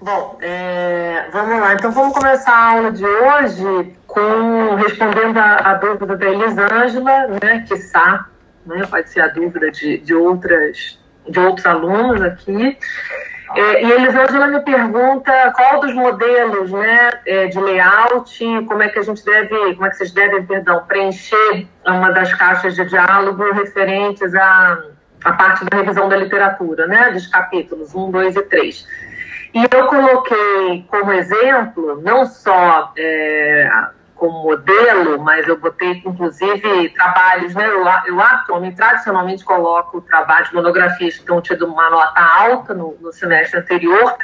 Bom, é, vamos lá. Então vamos começar a aula de hoje com respondendo a, a dúvida da Elisângela, né, que está, né, pode ser a dúvida de, de, outras, de outros alunos aqui. É, e a Elisângela me pergunta qual dos modelos né, é, de layout, como é que a gente deve, como é que vocês devem, perdão, preencher uma das caixas de diálogo referentes à, à parte da revisão da literatura, né, dos capítulos 1, 2 e 3. E eu coloquei como exemplo, não só é, como modelo, mas eu botei inclusive trabalhos, né? Eu, eu atualmente, tradicionalmente, coloco trabalhos, monografias que estão tido uma nota alta no, no semestre anterior,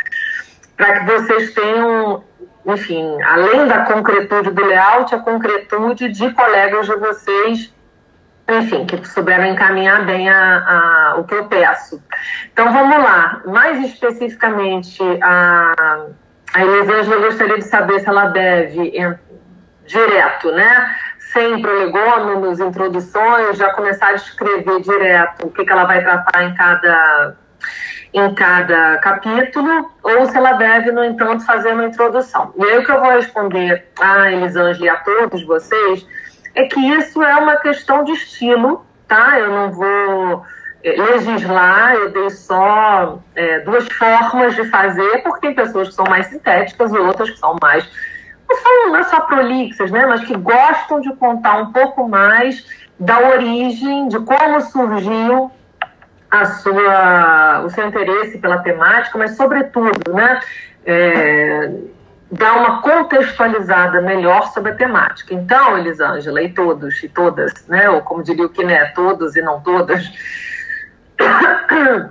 para que vocês tenham, enfim, além da concretude do layout, a concretude de colegas de vocês enfim, que souberam encaminhar bem a, a, o que eu peço. Então vamos lá, mais especificamente, a, a Elisângela gostaria de saber se ela deve direto, né? Sem prolegômenos, introduções, já começar a escrever direto o que, que ela vai tratar em cada, em cada capítulo, ou se ela deve, no entanto, fazer uma introdução. E aí o que eu vou responder a Elisângela e a todos vocês é que isso é uma questão de estilo, tá? Eu não vou é, legislar, eu dei só é, duas formas de fazer, porque tem pessoas que são mais sintéticas e outras que são mais. Não são não é só prolixas, né? Mas que gostam de contar um pouco mais da origem, de como surgiu a sua, o seu interesse pela temática, mas sobretudo, né? É, dar uma contextualizada melhor sobre a temática. Então, Elisângela, e todos e todas, né, ou como diria o que todos e não todas,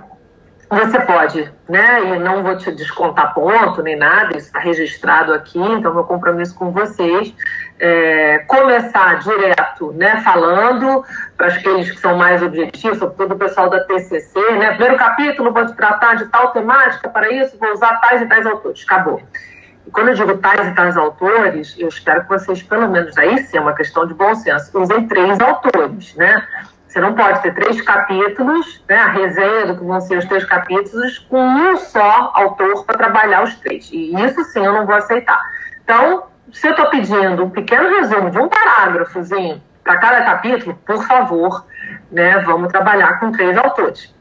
você pode, né, e não vou te descontar ponto nem nada, isso está registrado aqui, então meu compromisso com vocês é começar direto, né, falando para aqueles que são mais objetivos, sobretudo o pessoal da TCC, né, primeiro capítulo, vou te tratar de tal temática, para isso vou usar tais e tais autores, acabou. Quando eu digo tais e tais autores, eu espero que vocês, pelo menos aí sim, é uma questão de bom senso, usem três autores, né? Você não pode ter três capítulos, né, a resenha do que vão ser os três capítulos, com um só autor para trabalhar os três. E isso sim eu não vou aceitar. Então, se eu estou pedindo um pequeno resumo de um parágrafozinho para cada capítulo, por favor, né, vamos trabalhar com três autores.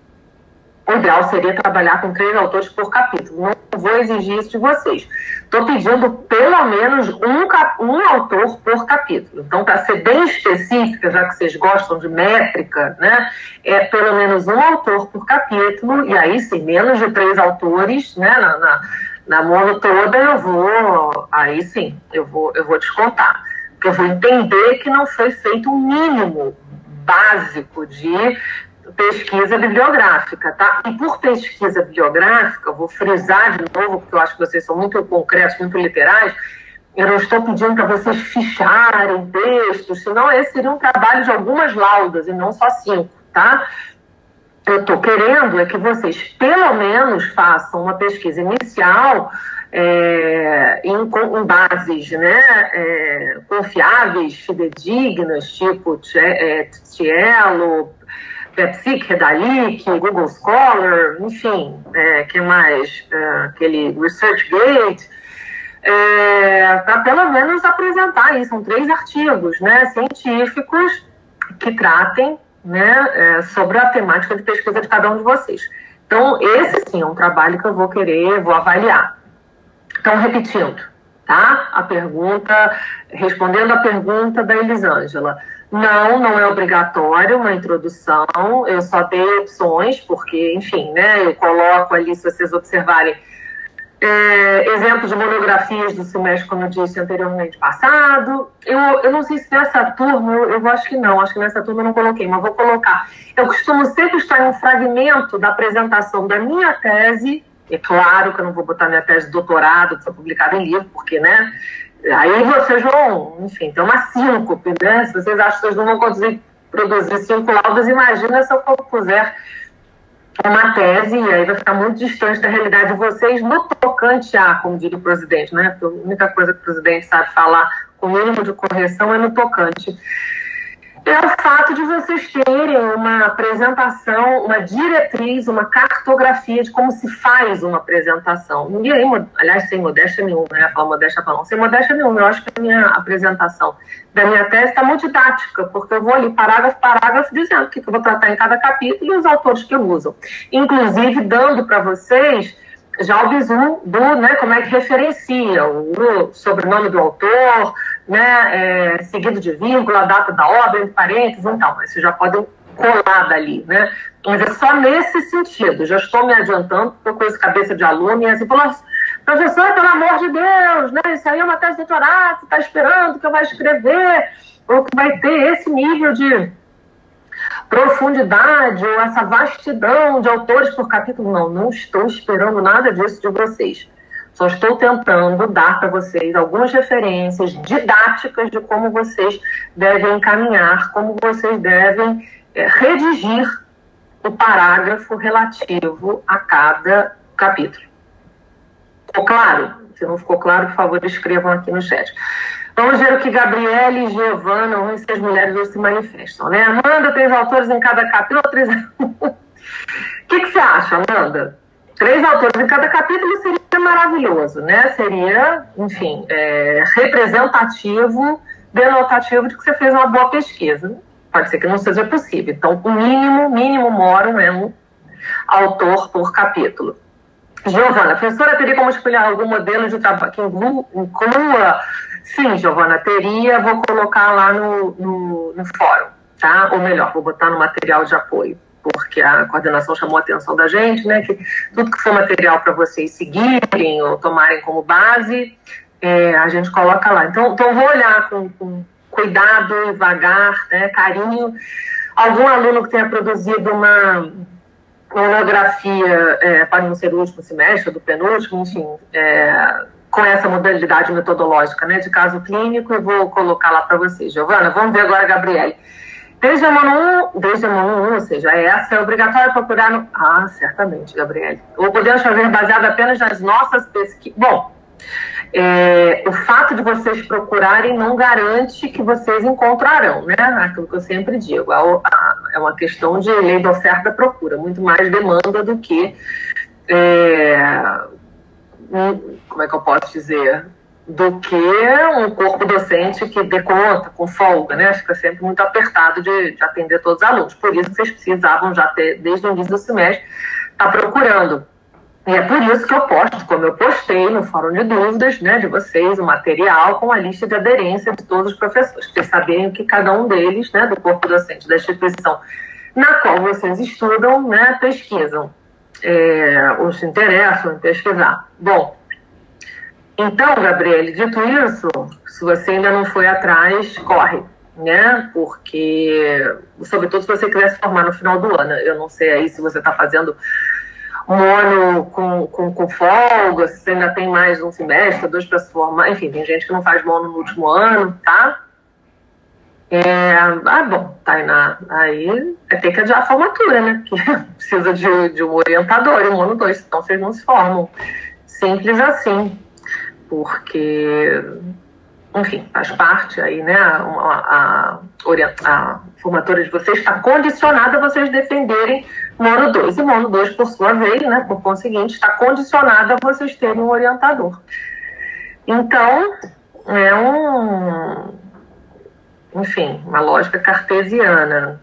O ideal seria trabalhar com três autores por capítulo. Não vou exigir isso de vocês. Estou pedindo pelo menos um, um autor por capítulo. Então, para ser bem específica, já que vocês gostam de métrica, né, é pelo menos um autor por capítulo, e aí sim, menos de três autores, né, na, na, na mono toda, eu vou, aí sim, eu vou, eu vou descontar. Porque eu vou entender que não foi feito um mínimo básico de pesquisa bibliográfica, tá? E por pesquisa bibliográfica, vou frisar de novo, porque eu acho que vocês são muito concretos, muito literais, eu não estou pedindo para vocês ficharem textos, senão esse seria um trabalho de algumas laudas e não só cinco, tá? Eu estou querendo é que vocês, pelo menos, façam uma pesquisa inicial é, em, em, bases né, é, confiáveis, fidedignas, tipo é, Tielo, PepSic, Redalic, Google Scholar, enfim, é, que mais? É, aquele ResearchGate, é, para pelo menos apresentar isso. São três artigos né, científicos que tratem né, é, sobre a temática de pesquisa de cada um de vocês. Então, esse sim é um trabalho que eu vou querer, vou avaliar. Então, repetindo, tá? A pergunta, respondendo a pergunta da Elisângela. Não, não é obrigatório uma introdução. Eu só dei opções, porque, enfim, né, eu coloco ali, se vocês observarem, é, exemplos de monografias do semestre, como eu disse anteriormente, passado. Eu, eu não sei se nessa turma, eu, eu acho que não, acho que nessa turma eu não coloquei, mas vou colocar. Eu costumo sempre estar em um fragmento da apresentação da minha tese. É claro que eu não vou botar minha tese de doutorado, que foi publicada em livro, porque, né? Aí vocês vão, enfim, tem uma síncope, né? Se vocês acham que vocês não vão conseguir produzir cinco laudas, imagina se eu puser uma tese, e aí vai ficar muito distante da realidade de vocês no tocante a, como diria o presidente, né? A única coisa que o presidente sabe falar com o mínimo de correção é no tocante. É o fato de vocês terem uma apresentação, uma diretriz, uma cartografia de como se faz uma apresentação. Ninguém, aliás, sem modéstia nenhuma, né? Fala modéstia para não, sem modéstia nenhuma. Eu acho que a minha apresentação da minha tese está muito didática, porque eu vou ali parágrafo, parágrafo, dizendo o que eu vou tratar em cada capítulo e os autores que eu uso. Inclusive, dando para vocês já o bizu do, né, como é que referencia o sobrenome do autor, né, é, seguido de vírgula, a data da obra, entre parênteses, então, mas vocês já podem colar dali, né? Mas é só nesse sentido, já estou me adiantando, porque coisa cabeça de aluno, e assim, falou, professor, pelo amor de Deus, né, isso aí é uma tese de doutorado, está esperando que eu vá escrever, ou que vai ter esse nível de profundidade ou essa vastidão de autores por capítulo. Não, não estou esperando nada disso de vocês. Só estou tentando dar para vocês algumas referências didáticas de como vocês devem encaminhar, como vocês devem é, redigir o parágrafo relativo a cada capítulo. Ficou claro? Se não ficou claro, por favor, escrevam aqui no chat. Vamos ver o que Gabriele e Giovana, ou as mulheres hoje se manifestam. Né? Amanda, três autores em cada capítulo. Três... o que, que você acha, Amanda? Três autores em cada capítulo seria maravilhoso, né? Seria, enfim, é, representativo, denotativo de que você fez uma boa pesquisa. Pode ser que não seja possível. Então, o mínimo, mínimo moro é um autor por capítulo. Giovana, professora teria como escolher algum modelo de trabalho que inclua Sim, Giovana, teria, vou colocar lá no, no, no, fórum, tá? Ou melhor, vou botar no material de apoio, porque a coordenação chamou a atenção da gente, né? Que tudo que for material para vocês seguirem ou tomarem como base, é, a gente coloca lá. Então, então vou olhar com, com cuidado, devagar, né, carinho. Algum aluno que tenha produzido uma monografia, é, para não ser o último semestre, do penúltimo, enfim, é, com essa modalidade metodológica né, de caso clínico, eu vou colocar lá para vocês. Giovana, vamos ver agora a Gabriele. Desde a MONO 1, desde a MONO 1, ou seja, essa é obrigatória procurar no... Ah, certamente, Gabriele. Ou podemos fazer baseado apenas nas nossas pesquisas. Bom, é, o fato de vocês procurarem não garante que vocês encontrarão, né? Aquilo que eu sempre digo. é uma questão de lei da oferta procura, muito mais demanda do que é, como é que eu posso dizer, do que um corpo docente que dê conta, com folga, né? Fica sempre muito apertado de, de atender todos os alunos. Por isso vocês precisavam já ter, desde o início do semestre, estar tá procurando. E é por isso que eu posto, como eu postei no fórum de dúvidas né, de vocês, o material com a lista de aderência de todos os professores, para saberem que cada um deles, né, do corpo docente da instituição na qual vocês estudam, né, pesquisam é, se interessam em pesquisar. Bom, então, Gabriele, dito isso, se você ainda não foi atrás, corre, né? Porque, sobretudo se você quiser se formar no final do ano, eu não sei aí se você está fazendo ano com, com, com folga, se você ainda tem mais um semestre, dois para se formar, enfim, tem gente que não faz mono no último ano, tá? É, ah, bom, Tainá, aí é ter que adiar a formatura, né? Que precisa de, de um orientador, um ano dois, então vocês não se formam. Simples assim. Porque, enfim, faz parte aí, né? A, a, a, formatura de vocês está condicionada a vocês defenderem mono 2. E mono 2, por sua vez, né? Por conseguinte, está condicionada a vocês terem um orientador. Então, é um enfim, uma lógica cartesiana.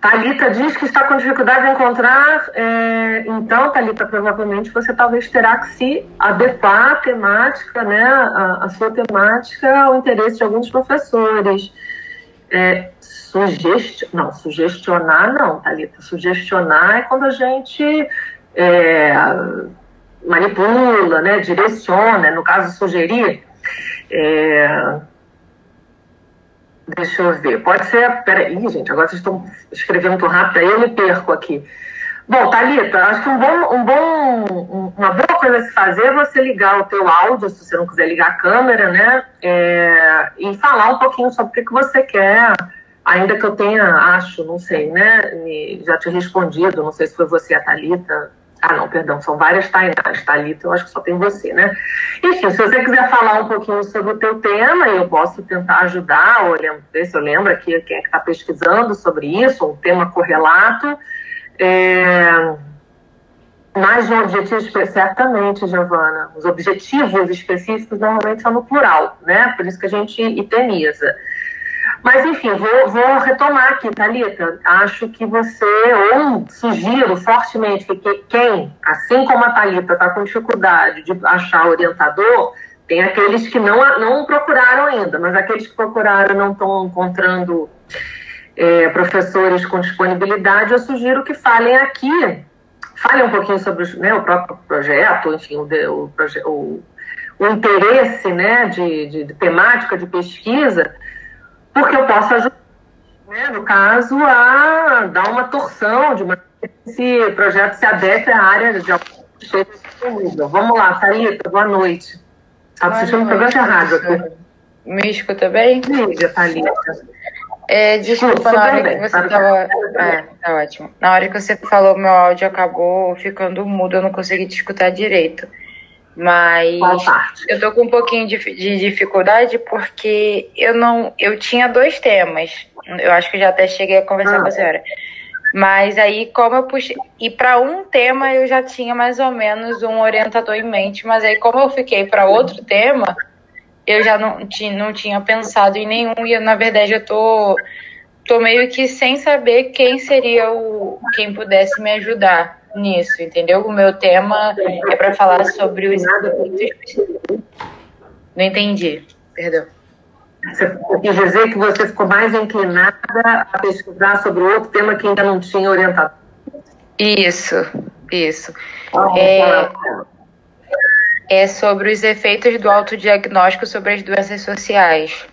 Talita diz que está com dificuldade em encontrar, é, então, Talita, provavelmente você talvez terá que se adequar à temática, né, a, a sua temática ao interesse de alguns professores. É, não, sugestionar não, Talita. Sugestionar é quando a gente é, manipula, né, direciona, no caso sugerir. É, Deixa eu ver. Pode ser. Peraí, gente, agora vocês estão escrevendo muito rápido, aí eu me perco aqui. Bom, Thalita, acho que um bom, um bom, uma boa coisa a se fazer é você ligar o teu áudio, se você não quiser ligar a câmera, né? É, e falar um pouquinho sobre o que, você quer, ainda que eu tenha, acho, não sei, né? Já te respondido, não sei se foi você a Thalita, Ah, não, perdão, são várias Tainás. Thalita, eu acho que só tem você, né? Enfim, se você quiser falar um pouquinho sobre o teu tema, eu posso tentar ajudar, ou ver se eu lembro aqui quem é que está pesquisando sobre isso, um tema correlato. É... Mas um objetivo, certamente, Giovana, os objetivos específicos normalmente são no plural, né? Por isso que a gente itemiza. Mas, enfim, vou, vou retomar aqui, Thalita. Acho que você, ou sugiro fortemente que quem, assim como a Thalita, está com dificuldade de achar orientador, tem aqueles que não, não procuraram ainda, mas aqueles que procuraram não estão encontrando é, professores com disponibilidade, eu sugiro que falem aqui, falem um pouquinho sobre né, o próprio projeto, enfim, o, o, o, o interesse né, de, de, de temática de pesquisa, porque eu posso ajudar, né, no caso, a dar uma torção de uma esse projeto se adeque à área de disponível. Vamos lá, Thalita, boa noite. Estava assistindo um programa rádio aqui. Me escuta bem? Liga, Thalita. É, desculpa, na hora bem, que você estava. É, tá ótimo. Na hora que você falou, meu áudio acabou ficando mudo, eu não consegui te escutar direito. Mas eu tô com um pouquinho de, de, dificuldade porque eu não. Eu tinha dois temas. Eu acho que já até cheguei a conversar ah. com a senhora. Mas aí, como eu puxei. E para um tema eu já tinha mais ou menos um orientador em mente, mas aí, como eu fiquei para outro tema, eu já não, não tinha pensado em nenhum. E na verdade eu tô, tô meio que sem saber quem seria o quem pudesse me ajudar nisso, entendeu? O meu tema é para falar sobre os. Não entendi, perdão. Você quis dizer que você ficou mais inclinada a pesquisar sobre outro tema que ainda não tinha orientado? Isso, isso. Ah, é, é sobre os efeitos do autodiagnóstico sobre as doenças sociais.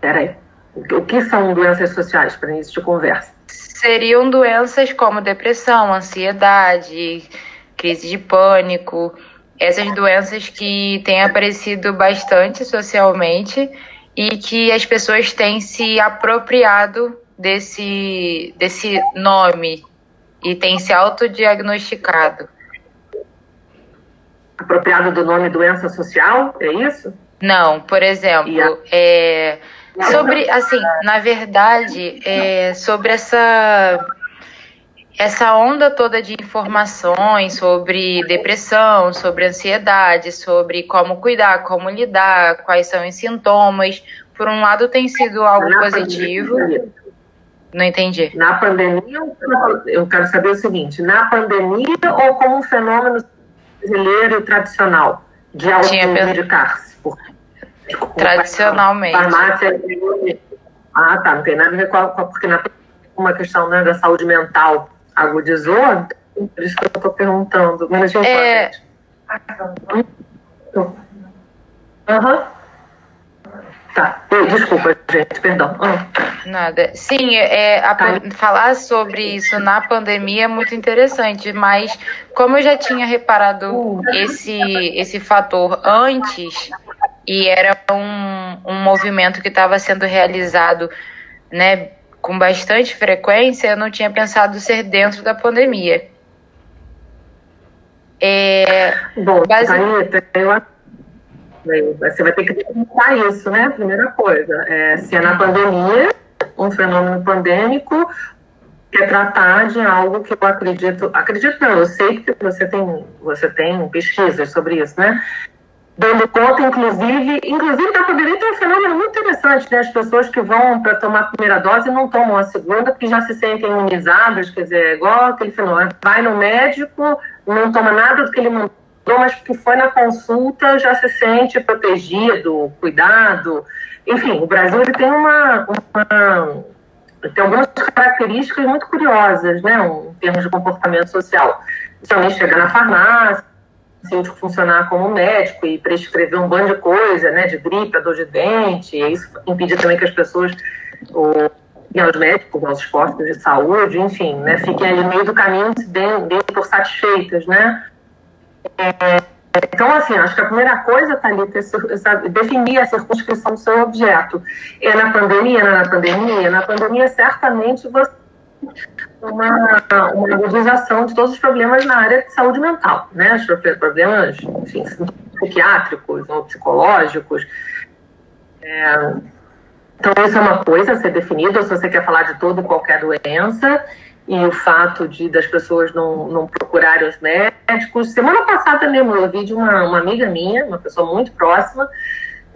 Peraí. O que são doenças sociais para início de conversa? seriam doenças como depressão, ansiedade, crise de pânico, essas doenças que têm aparecido bastante socialmente e que as pessoas têm se apropriado desse, desse nome e têm se autodiagnosticado. Apropriado do nome doença social, é isso? Não, por exemplo, a... é Sobre, assim, na verdade, é, sobre essa essa onda toda de informações sobre depressão, sobre ansiedade, sobre como cuidar, como lidar, quais são os sintomas, por um lado tem sido algo na positivo. Pandemia, não entendi. Na pandemia, eu quero saber o seguinte: na pandemia ou como um fenômeno brasileiro tradicional de automedicar-se? Tradicionalmente. Farmácia. Ah, tá. Não tem nada a ver com a, porque na uma questão né, da saúde mental agudizou, por isso que eu estou perguntando. Mas deixa eu é... Aham. Uhum. Tá, desculpa, gente, perdão. Nada. Sim, é, a, tá. falar sobre isso na pandemia é muito interessante, mas como eu já tinha reparado uh. esse, esse fator antes, e era um, um movimento que estava sendo realizado né, com bastante frequência, eu não tinha pensado ser dentro da pandemia. É, Bom, base... você vai ter que perguntar isso, né? Primeira coisa. É, se é na pandemia, um fenômeno pandêmico, quer tratar de algo que eu acredito, acredito não, eu sei que você tem, você tem pesquisas sobre isso, né? Dando conta, inclusive, inclusive da pandemia tem um fenômeno muito interessante, né? As pessoas que vão para tomar a primeira dose não tomam a segunda porque já se sentem imunizadas, quer dizer, é igual aquele fenômeno. Vai no médico, não toma nada do que ele mandou, mas que foi na consulta já se sente protegido, cuidado. Enfim, o Brasil ele tem uma, uma tem algumas características muito curiosas, né, em termos de comportamento social. Principalmente chegar na farmácia, síndico funcionar como médico e prescrever um bando de coisa, né, de gripe, dor de dente, e isso impedir também que as pessoas, ou, aos médicos, aos postos de saúde, enfim, né, fiquem ali no meio do caminho bem, bem por satisfeitas, né. É, então, assim, acho que a primeira coisa, Thalita, é definir a circunscrição do seu objeto. É na pandemia, não é na pandemia? Na pandemia, certamente, você uma, uma de todos os problemas na área de saúde mental, né? Os problemas, enfim, psiquiátricos ou psicológicos. É, então, isso é uma coisa a ser definida, se você quer falar de toda qualquer doença, e o fato de das pessoas não, não procurarem os médicos. Semana passada mesmo, eu vi de uma, uma amiga minha, uma pessoa muito próxima,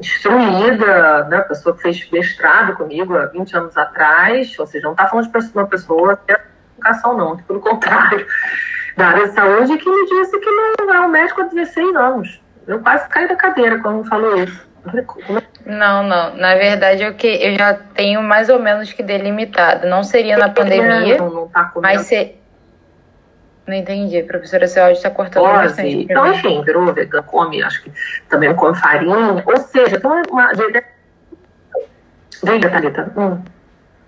instruída, né, pessoa que fez mestrado comigo há 20 anos atrás, ou seja, não está falando de uma pessoa que é educação, não, pelo contrário, da área de saúde, que me disse que não é um médico há 16 anos. Eu quase caí da cadeira quando falou isso. Não, não. Na verdade, eu, que, eu já tenho mais ou menos que delimitado. Não seria na pandemia, não, não tá mas ser. Não entendi, professora, seu áudio está cortando Pode. bastante. Então, enfim, virou vegano, come, acho que também come farinha. Ou seja, então uma. Diga, Thalita. Hum.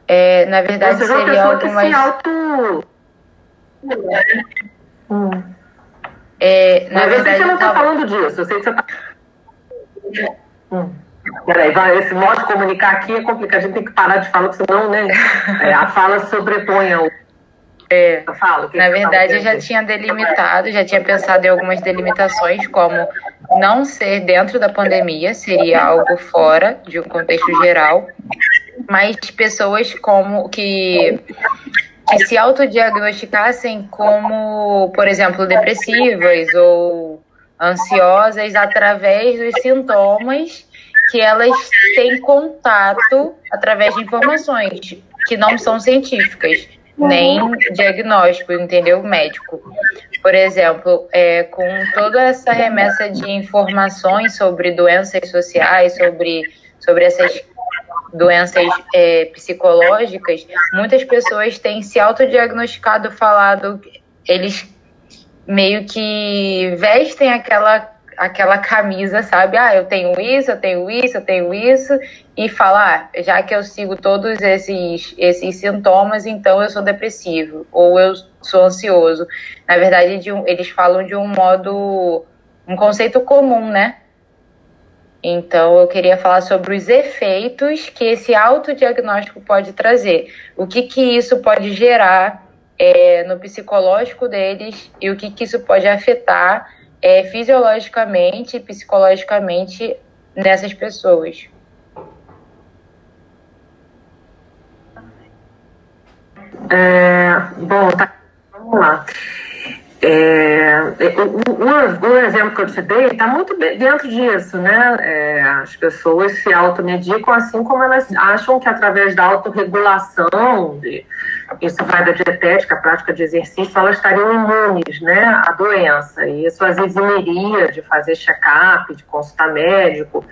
É, na verdade, Você seria algo mais. Auto... Hum. É, na Mas verdade, eu sei que você não está falando disso. Eu sei que você está. Hum. Peraí, esse modo de comunicar aqui é complicado, a gente tem que parar de falar, senão né, é, a fala sobrepõe o. É, falo, na verdade, eu já tinha delimitado, já tinha pensado em algumas delimitações, como não ser dentro da pandemia, seria algo fora de um contexto geral, mas pessoas como que, que se autodiagnosticassem como, por exemplo, depressivas ou ansiosas através dos sintomas que elas têm contato através de informações que não são científicas, nem diagnóstico, entendeu? Médico. Por exemplo, é, com toda essa remessa de informações sobre doenças sociais, sobre, sobre essas doenças é, psicológicas, muitas pessoas têm se autodiagnosticado, falado, eles meio que vestem aquela aquela camisa, sabe? Ah, eu tenho isso, eu tenho isso, eu tenho isso, e falar, ah, já que eu sigo todos esses, esses sintomas, então eu sou depressivo, ou eu sou ansioso. Na verdade, um, eles falam de um modo, um conceito comum, né? Então, eu queria falar sobre os efeitos que esse autodiagnóstico pode trazer. O que, que isso pode gerar é, no psicológico deles e o que, que isso pode afetar é, fisiologicamente e psicologicamente nessas pessoas. É, bom, tá, vamos lá. É, um, um, exemplo que eu te dei está muito dentro disso, né? É, as pessoas se automedicam assim como elas acham que através da autorregulação, de, isso vai da dietética, prática de exercício, elas estariam imunes né, à doença. E isso as eximiria de fazer check-up, de consultar médico.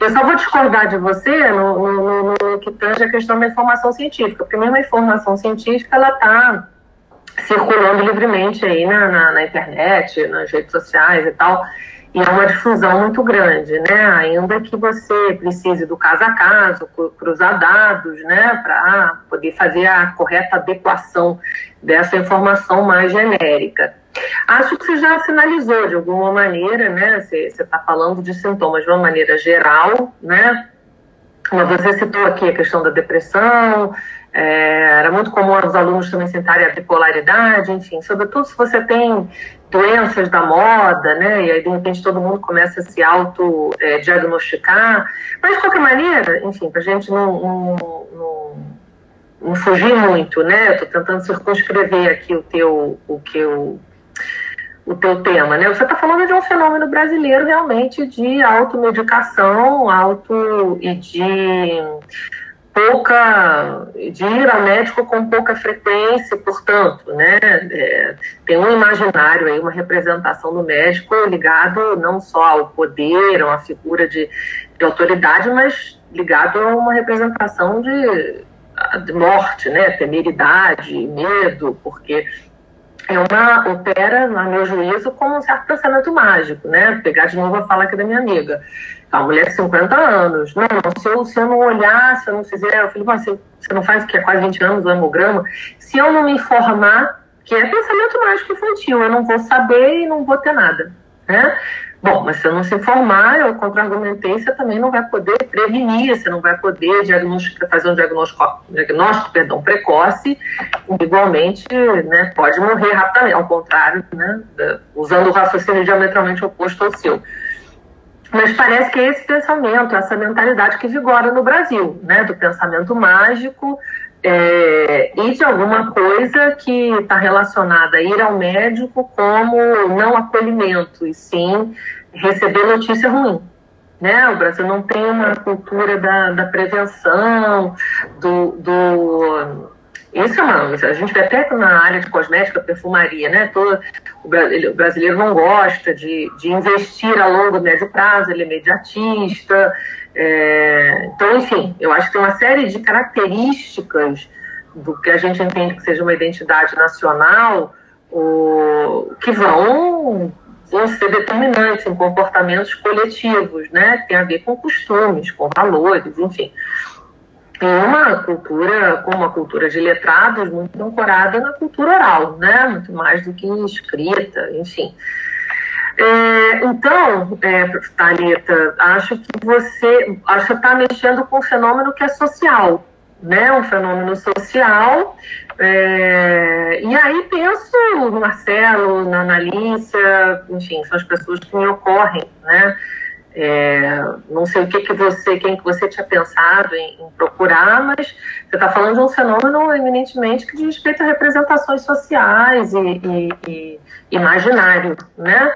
Eu só vou discordar de você no, no, no, que tange a questão da informação científica, porque mesmo a informação científica, ela está circulando livremente aí na, na, na internet, nas redes sociais e tal. E é uma difusão muito grande, né? Ainda que você precise do caso a caso, cruzar dados, né? Para poder fazer a correta adequação dessa informação mais genérica. Acho que você já sinalizou de alguma maneira, né? Você está falando de sintomas de uma maneira geral, né? Mas você citou aqui a questão da depressão, é, era muito comum os alunos também sentarem a bipolaridade, enfim, sobretudo se você tem doenças da moda, né? E aí, de repente, todo mundo começa a se auto-diagnosticar. Mas, de qualquer maneira, enfim, para a gente não, não, não, não, fugir muito, né? Estou tentando circunscrever aqui o teu, o que eu, o teu tema, né? Você está falando de um fenômeno brasileiro realmente de automedicação, auto e de pouca de ir ao médico com pouca frequência, portanto, né, é, tem um imaginário aí, uma representação do médico ligado não só ao poder, a uma figura de, de autoridade, mas ligado a uma representação de, de morte, né, temeridade, medo, porque é uma opera, no meu juízo, como um certo pensamento mágico, né? Pegar de novo a fala aqui da minha amiga a mulher de 50 anos. Não, não, se eu, se eu não olhar, se eu não fizer, eu falei, você, você não faz o que há quase 20 anos o hemograma, se eu não me informar, que é pensamento mágico infantil, eu não vou saber e não vou ter nada. Né? Bom, mas se eu não se informar, eu contra-argumentei, você também não vai poder prevenir, você não vai poder fazer um diagnóstico, diagnóstico perdão, precoce, igualmente né, pode morrer rapidamente, ao contrário, né, usando o raciocínio diametralmente oposto ao seu. Mas parece que é esse pensamento, essa mentalidade que vigora no Brasil, né, do pensamento mágico, é, e de alguma coisa que está relacionada a ir ao médico como não acolhimento, e sim receber notícia ruim. Né? O Brasil não tem uma cultura da, da prevenção, do, do isso é uma. A gente vê até na área de cosmética, perfumaria, né? Todo, o, brasileiro não gosta de, de investir a longo médio prazo, ele é imediatista, é, então, enfim, eu acho que tem uma série de características do que a gente entende que seja uma identidade nacional o, que vão, vão ser determinantes em comportamentos coletivos, né? Tem a ver com costumes, com valores, enfim. Em uma cultura, como uma cultura de letrados, muito ancorada na cultura oral, né? Muito mais do que escrita, enfim. É, então, é, Thalita, acho que você está mexendo com um fenômeno que é social, né? Um fenômeno social. É, e aí penso no Marcelo, na Analícia, enfim, são as pessoas que me ocorrem, né? É, não sei o que, que você, quem que você tinha pensado em, em procurar, mas você está falando de um fenômeno eminentemente que diz respeito a representações sociais e, e, e imaginário, né?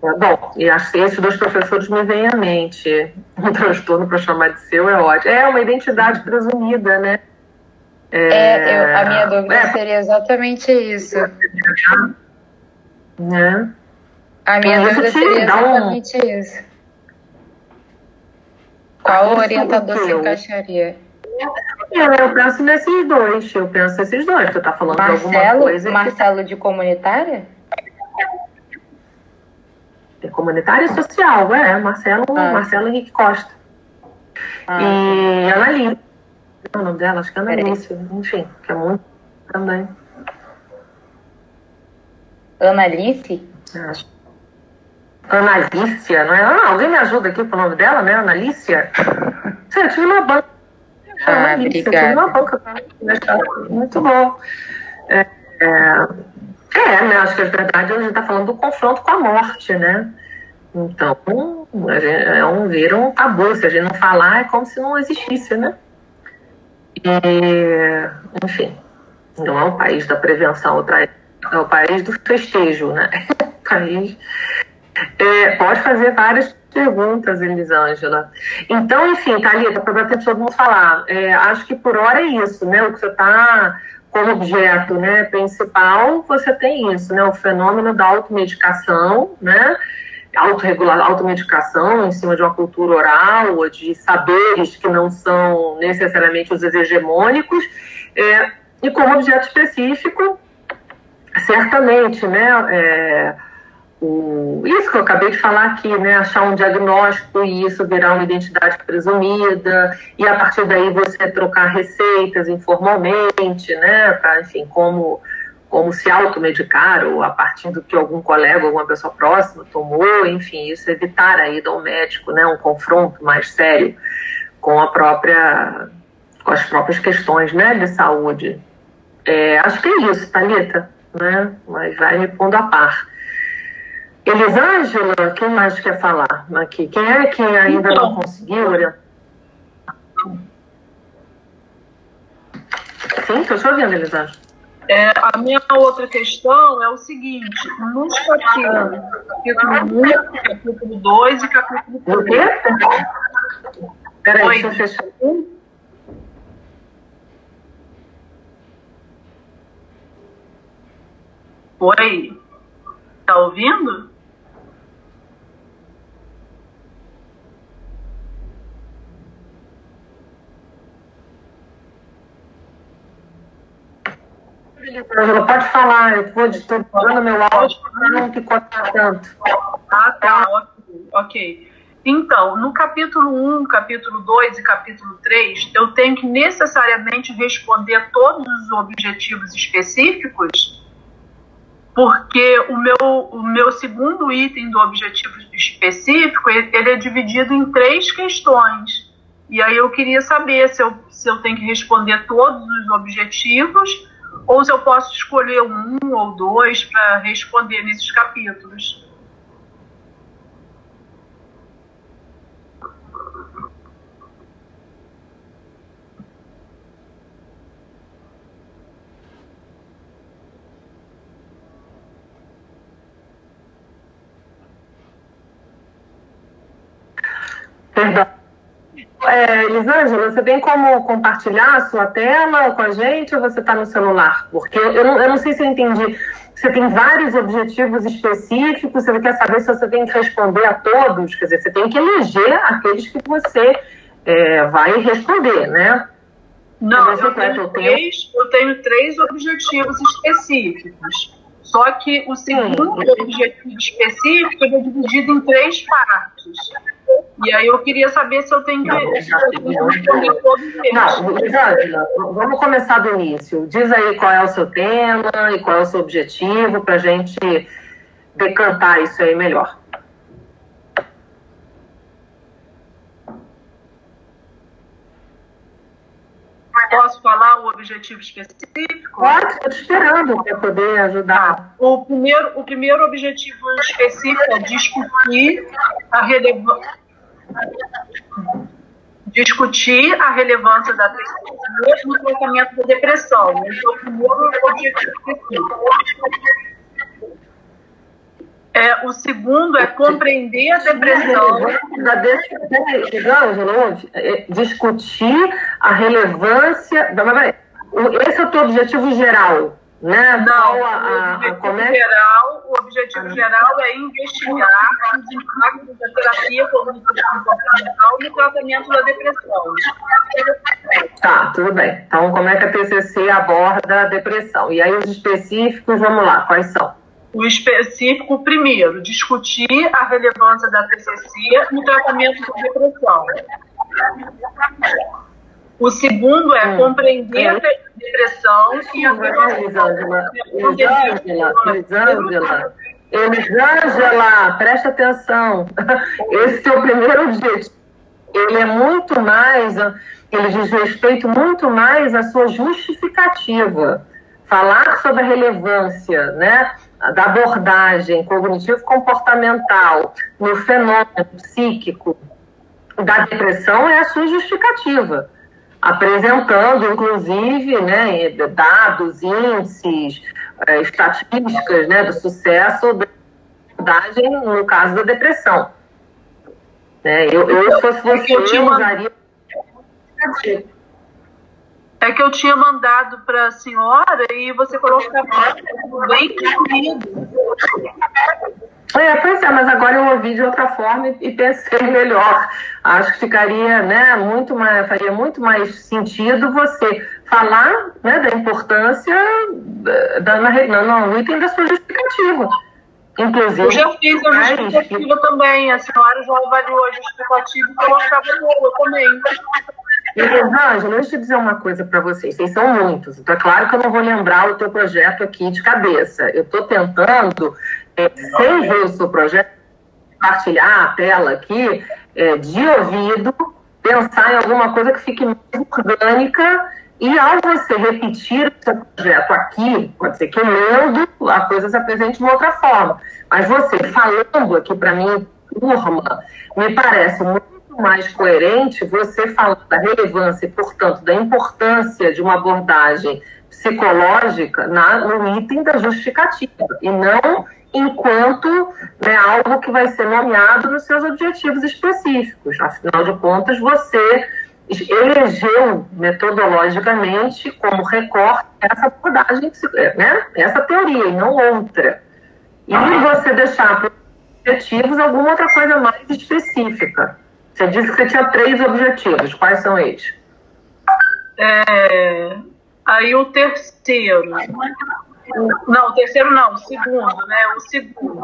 É, bom, e acho que esses dois professores me vêm à mente. Um transtorno para chamar de seu é ótimo. É uma identidade presumida, né? É, é eu, a minha dúvida é, seria exatamente isso. Né? A minha então, dúvida seria exatamente um... isso. Qual orientador se encaixaria? É, eu penso nesses dois. Eu penso nesses dois. Tu tá falando Marcelo, de alguma coisa. Marcelo que... de comunitária? É comunitária e social, é, Marcelo, ah. Marcelo Henrique Costa. Ah. E Annalise. É o nome dela, acho que é Annalise, enfim, que é muito também. Annalise? Acho. Analícia, não é? Ah, alguém me ajuda aqui com o nome dela, né? Analícia? Sim, eu tive uma banca. Ah, Analícia, obrigada. eu tive uma banca. Muito bom. É, é, é, né? Acho que na verdade a gente está falando do confronto com a morte, né? Então, é um, vira um tabu. Se a gente não falar, é como se não existisse, né? E, enfim, não é o país da prevenção, é o país do festejo, né? país. É, pode fazer várias perguntas, Elisângela. Então, enfim, Thalita, para todo mundo falar, é, acho que por hora é isso, né? O que você está como objeto né, principal, você tem isso, né, o fenômeno da automedicação, né, automedicação em cima de uma cultura oral ou de saberes que não são necessariamente os hegemônicos, é, e como objeto específico, certamente, né, é, o, isso que eu acabei de falar aqui, né, achar um diagnóstico e isso virar uma identidade presumida, e a partir daí você trocar receitas informalmente, né, para, enfim, como, como se automedicar, ou a partir do que algum colega, alguma pessoa próxima tomou, enfim, isso evitar a ida ao médico, né, um confronto mais sério com a própria, com as próprias questões, né, de saúde. É, acho que é isso, Thalita, né, mas vai me pondo a par. Elisângela, quem mais quer falar aqui? Quem é que ainda então, não conseguiu? Sim, estou te ouvindo, Elisângela. É, a minha outra questão é o seguinte: nos capítulos, capítulo 1, capítulo 2 e capítulo 3. O quê? Peraí, deixa eu fechar. Oi? Tá ouvindo? Ela pode falar, eu vou editando meu áudio para não picotar tanto. Ah, tá, ok. Então, no capítulo 1, capítulo 2 e capítulo 3, eu tenho que necessariamente responder todos os objetivos específicos, porque o meu, o meu segundo item do objetivo específico, ele é dividido em três questões. E aí eu queria saber se eu, se eu tenho que responder todos os objetivos ou se eu posso escolher um ou dois para responder nesses capítulos. Perdão. É, Elisângela, você tem como compartilhar a sua tela com a gente ou você está no celular? Porque eu não, eu não sei se eu entendi. Você tem vários objetivos específicos, você quer saber se você tem que responder a todos, quer dizer, você tem que eleger aqueles que você é, vai responder, né? Não, eu tenho, três, eu tenho três objetivos específicos. Só que o segundo Sim. objetivo específico é dividido em três partes. E aí eu queria saber se eu tenho que. Não, Elisângela, vamos começar do início. Diz aí qual é o seu tema e qual é o seu objetivo para a gente decantar isso aí melhor. Posso falar o objetivo específico? Pode, estou esperando para poder ajudar. O primeiro, o primeiro objetivo específico é discutir a relevância discutir a relevância da tecnologia no tratamento da depressão. É o É, segundo é compreender a depressão. É, discutir a relevância. Esse é o teu objetivo geral. Né? Não, a, a, o, objetivo a, geral, o objetivo geral é investigar os impactos da terapia cognitivo-comportamental no tratamento da depressão. Tá, tudo bem. Então, como é que a TCC aborda a depressão? E aí, os específicos, vamos lá, quais são? O específico, primeiro, discutir a relevância da TCC no tratamento da depressão. O segundo é hum. compreender é. a depressão e a Elisângela, Elisângela, Elisângela, Elisângela, presta atenção. Esse é o primeiro objetivo. Ele é muito mais, ele diz respeito muito mais à sua justificativa. Falar sobre a relevância, né? da abordagem cognitivo-comportamental no fenômeno psíquico da depressão é a sua justificativa apresentando, inclusive, né, dados, índices, é, estatísticas né, do sucesso da abordagem no caso da depressão. É, eu, eu, se fosse você, eu tinha usaria. É que eu tinha mandado para a senhora e você colocou bem incluído. É, pois é, mas agora eu ouvi de outra forma e pensei melhor. Acho que ficaria, né, muito mais, faria muito mais sentido você falar né, da importância da, na, no, no item da sua justificativa. Inclusive. Eu já fiz a justificativa que... também. A senhora já avaliou a justificativa e colocava no também. Ângela, deixa eu dizer uma coisa para vocês. Vocês são muitos. Então, é claro que eu não vou lembrar o teu projeto aqui de cabeça. Eu estou tentando é, sem ver o seu projeto, compartilhar a tela aqui, é, de ouvido, pensar em alguma coisa que fique mais orgânica e ao você repetir o seu projeto aqui, pode ser que lendo a coisa se apresente de uma outra forma. Mas você falando aqui para mim, turma, me parece muito mais coerente você falar da relevância e, portanto, da importância de uma abordagem psicológica na, no item da justificativa, e não enquanto né, algo que vai ser nomeado nos seus objetivos específicos. Afinal de contas, você elegeu metodologicamente como recorte essa abordagem, né, essa teoria e não outra. E você deixar para objetivos alguma outra coisa mais específica. Você disse que você tinha três objetivos. Quais são eles? É, aí o terceiro não, o terceiro não, o segundo, né? O segundo.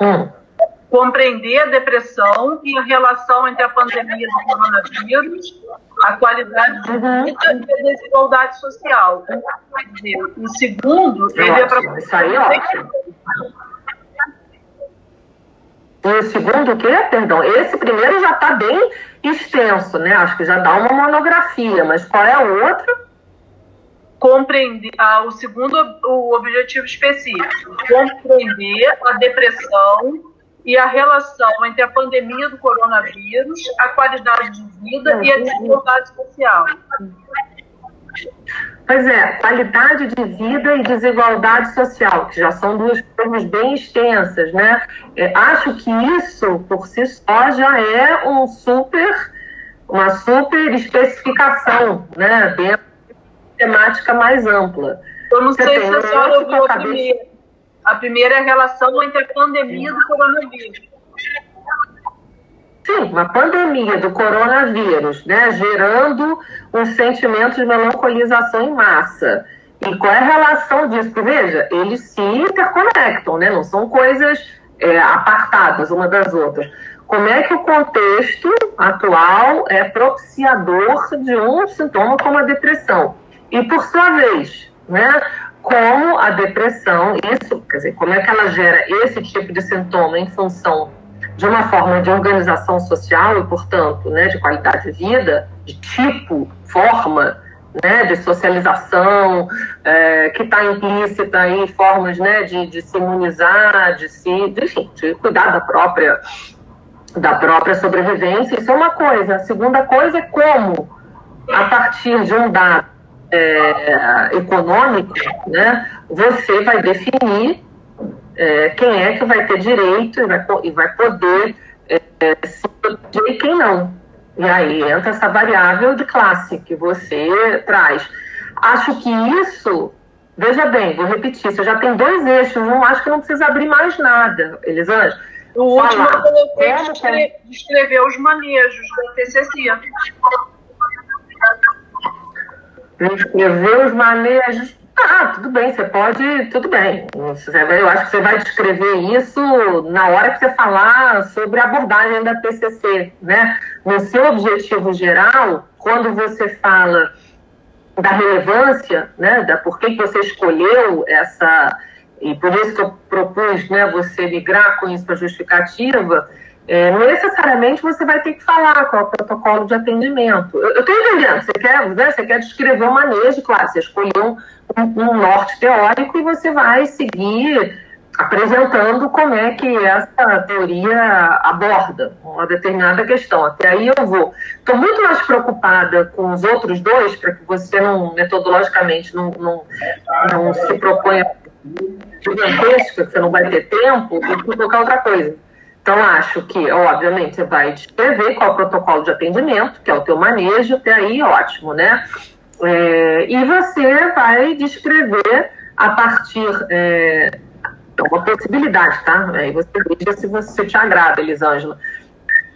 Hum. Compreender a depressão e a relação entre a pandemia do coronavírus, a qualidade de uhum. vida uhum. e a desigualdade social. Quer dizer, o segundo, ele é para. Isso aí é ótimo. E o segundo o quê? Perdão, esse primeiro já está bem extenso, né? Acho que já dá uma monografia, mas qual é o outro? Compreender, ah, o segundo o objetivo específico, compreender a depressão e a relação entre a pandemia do coronavírus, a qualidade de vida e a desigualdade social. Pois é, qualidade de vida e desigualdade social, que já são duas coisas bem extensas, né? É, acho que isso, por si só, já é um super, uma super especificação, né? Dentro de temática mais ampla. Eu não Você sei se a senhora ouviu a primeira. A primeira é a relação entre a pandemia do coronavírus. Sim, uma pandemia do coronavírus, né, gerando um sentimento de melancolização em massa. E qual é a relação disso? Porque, veja, eles se interconectam, né? não são coisas é, apartadas uma das outras. Como é que o contexto atual é propiciador de um sintoma como a depressão? E, por sua vez, né, como a depressão, isso, quer dizer, como é que ela gera esse tipo de sintoma em função de uma forma de organização social e, portanto, né, de qualidade de vida, de tipo, forma, né, de socialização, é, que está implícita em formas né, de, de se imunizar, de se, de, enfim, de cuidar da própria, da própria sobrevivência. Isso é uma coisa. A segunda coisa é como, a partir de um dado é, econômico, né, você vai definir é, quem é que vai ter direito e vai, e vai poder é, se proteger e quem não. E aí entra essa variável de classe que você traz. Acho que isso, veja bem, vou repetir, você já tem dois eixos, não acho que não precisa abrir mais nada, Elisângela. O último eu coloquei descrever, descrever os manejos da TCC. Descrever os manejos ah, tudo bem, você pode, tudo bem. Eu acho que você vai descrever isso na hora que você falar sobre a abordagem da TCC, né? No seu objetivo geral, quando você fala da relevância, né, da por que você escolheu essa e por isso que eu propus, né, você migrar com isso para justificativa, é, necessariamente você vai ter que falar qual é o protocolo de atendimento. Eu estou entendendo, você quer, né, você quer descrever o manejo, claro, você escolheu um, norte teórico e você vai seguir apresentando como é que essa teoria aborda uma determinada questão. Até aí eu vou. Estou muito mais preocupada com os outros dois, para que você não, metodologicamente, não, não, não se proponha gigantesca, que você não vai ter tempo, do que qualquer outra coisa. Então, acho que, obviamente, você vai descrever qual é o protocolo de atendimento, que é o teu manejo, até aí, ótimo, né? É, e você vai descrever a partir. É, é uma possibilidade, tá? Aí você veja se você te agrada, Elisângela.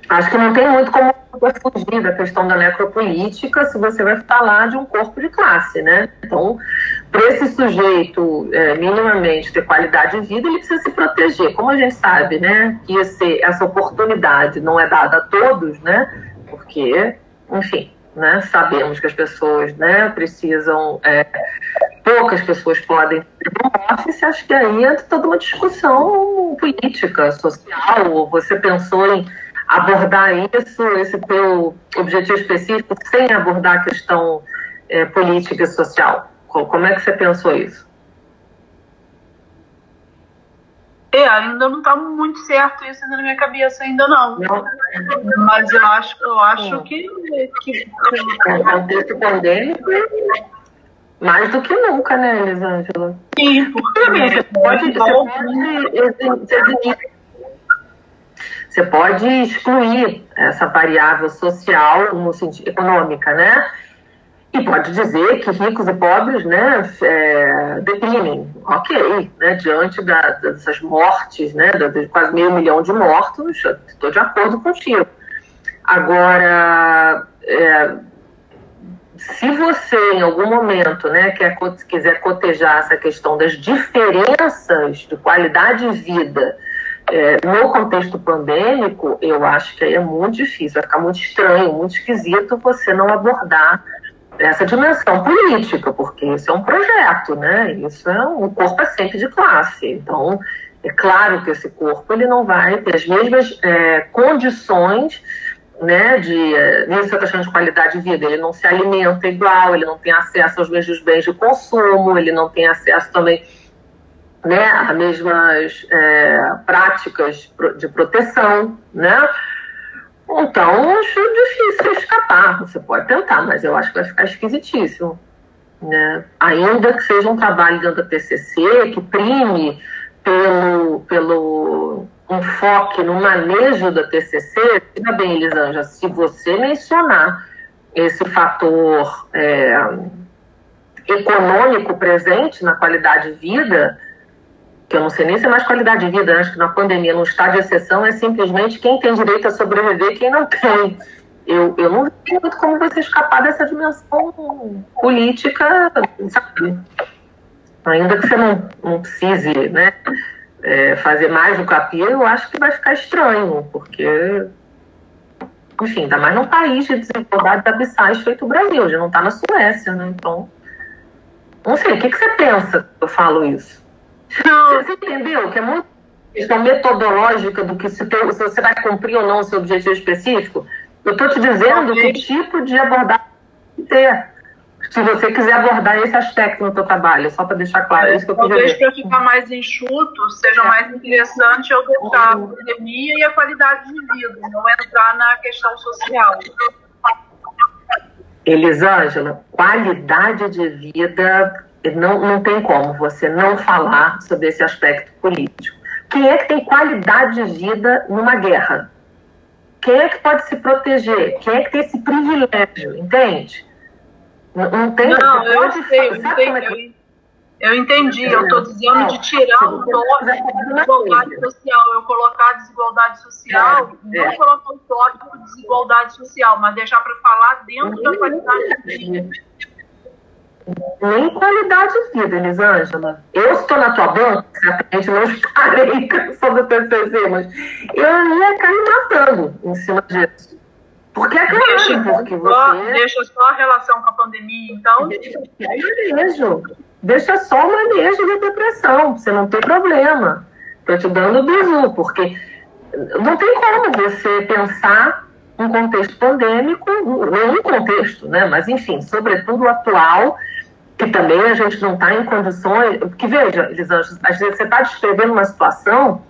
Acho que não tem muito como fugir da questão da necropolítica se você vai falar de um corpo de classe, né? Então, para esse sujeito é, minimamente ter qualidade de vida, ele precisa se proteger. Como a gente sabe, né, que esse, essa oportunidade não é dada a todos, né? Porque, enfim, né, sabemos que as pessoas, né, precisam é, poucas pessoas podem ter office, acho que aí entra toda uma discussão política, social, você pensou em abordar isso, esse teu objetivo específico, sem abordar a questão é, política e social? Como é que você pensou isso? É, ainda não está muito certo isso na minha cabeça, ainda não. não. Mas eu acho, eu acho que, que, que... O contexto pandêmico mais do que nunca, né, Elisângela? Sim, porque você pode, você pode você pode excluir essa variável social no sentido econômica, né? E pode dizer que ricos e pobres, né, é, deprimem, ok, né, diante da, dessas mortes, né, de quase meio milhão de mortos, estou de acordo contigo. Agora, é, se você em algum momento, né, quer, quiser cotejar essa questão das diferenças de qualidade de vida é, no contexto pandêmico, eu acho que aí é muito difícil, vai ficar muito estranho, muito esquisito você não abordar essa dimensão política, porque isso é um projeto, né? Isso é um corpo é sempre de classe. Então, É claro que esse corpo ele não vai ter as mesmas é, condições né, de é questão de qualidade de vida. Ele não se alimenta igual, ele não tem acesso aos mesmos bens de consumo, ele não tem acesso também né, a mesmas é, práticas de proteção, né? Então, acho difícil escapar. Você pode tentar, mas eu acho que vai ficar esquisitíssimo. Né? Ainda que seja um trabalho dentro da TCC, que prime pelo, pelo enfoque no manejo da TCC, veja bem, Elisângela, se você mencionar esse fator é, econômico presente na qualidade de vida, que eu não sei nem se é mais qualidade de vida, acho que na pandemia, no estado de exceção, é simplesmente quem tem direito a sobreviver e quem não tem. Eu, eu não vejo muito como você escapar dessa dimensão política, sabe? Ainda que você não, não precise né, é, fazer mais o capim, eu acho que vai ficar estranho, porque, enfim, ainda mais num país de desigualdades abissais feito o Brasil, já não está na Suécia, né? Então, não sei, o que, que você pensa que eu falo isso? Não, você entendeu? Que é muito questão metodológica do que se, tem, se você vai cumprir ou não o seu objetivo específico. Eu estou te dizendo okay. que tipo de abordagem ter. Se você quiser abordar esse aspecto no seu trabalho, só para deixar claro é, isso que eu Talvez para ficar mais enxuto, seja é. mais interessante eu deixar a pandemia e a qualidade de vida, não entrar na questão social. Elisângela, qualidade de vida não, não tem como você não falar sobre esse aspecto político. Quem é que tem qualidade de vida numa guerra? Quem é que pode se proteger? Quem é que tem esse privilégio? Entende? Não, não tem. Não, eu sei, eu entendi. Eu entendi, eu estou dizendo de tirar o de desigualdade social. Eu colocar a desigualdade social, é, não é. colocar o toque de desigualdade social, mas deixar para falar dentro da qualidade de vida nem qualidade de vida, Elisângela. Eu estou na tua banca, certamente não estarei sobre o TCC, mas eu ia cair matando em cima disso. Porque é claro, deixa, porque você... Deixa só a relação com a pandemia, então? Deixa só o manejo. Deixa só o manejo da depressão, você não tem problema. Estou te dando o bizu, porque não tem como você pensar um contexto pandêmico, nenhum contexto, né? mas enfim, sobretudo atual, que também a gente não está em condições. Porque, veja, Elisângela, às vezes você está descrevendo uma situação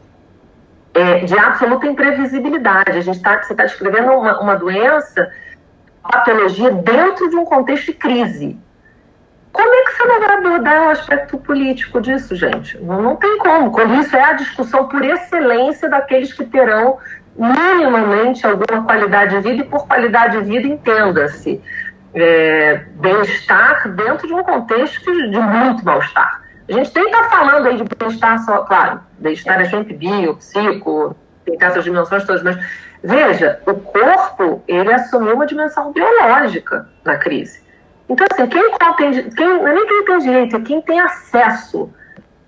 é, de absoluta imprevisibilidade. A gente tá, você está descrevendo uma, uma doença, patologia, dentro de um contexto de crise. Como é que você não vai abordar o aspecto político disso, gente? Não, não tem como. Isso é a discussão por excelência daqueles que terão minimamente alguma qualidade de vida, e por qualidade de vida, entenda-se é, bem-estar dentro de um contexto de muito mal-estar. A gente tem que estar falando aí de bem-estar só, claro, bem-estar é sempre bio, psico, tem essas dimensões todas, mas veja, o corpo, ele assumiu uma dimensão biológica na crise. Então, assim, quem, tem, quem, é nem quem tem direito, é quem tem acesso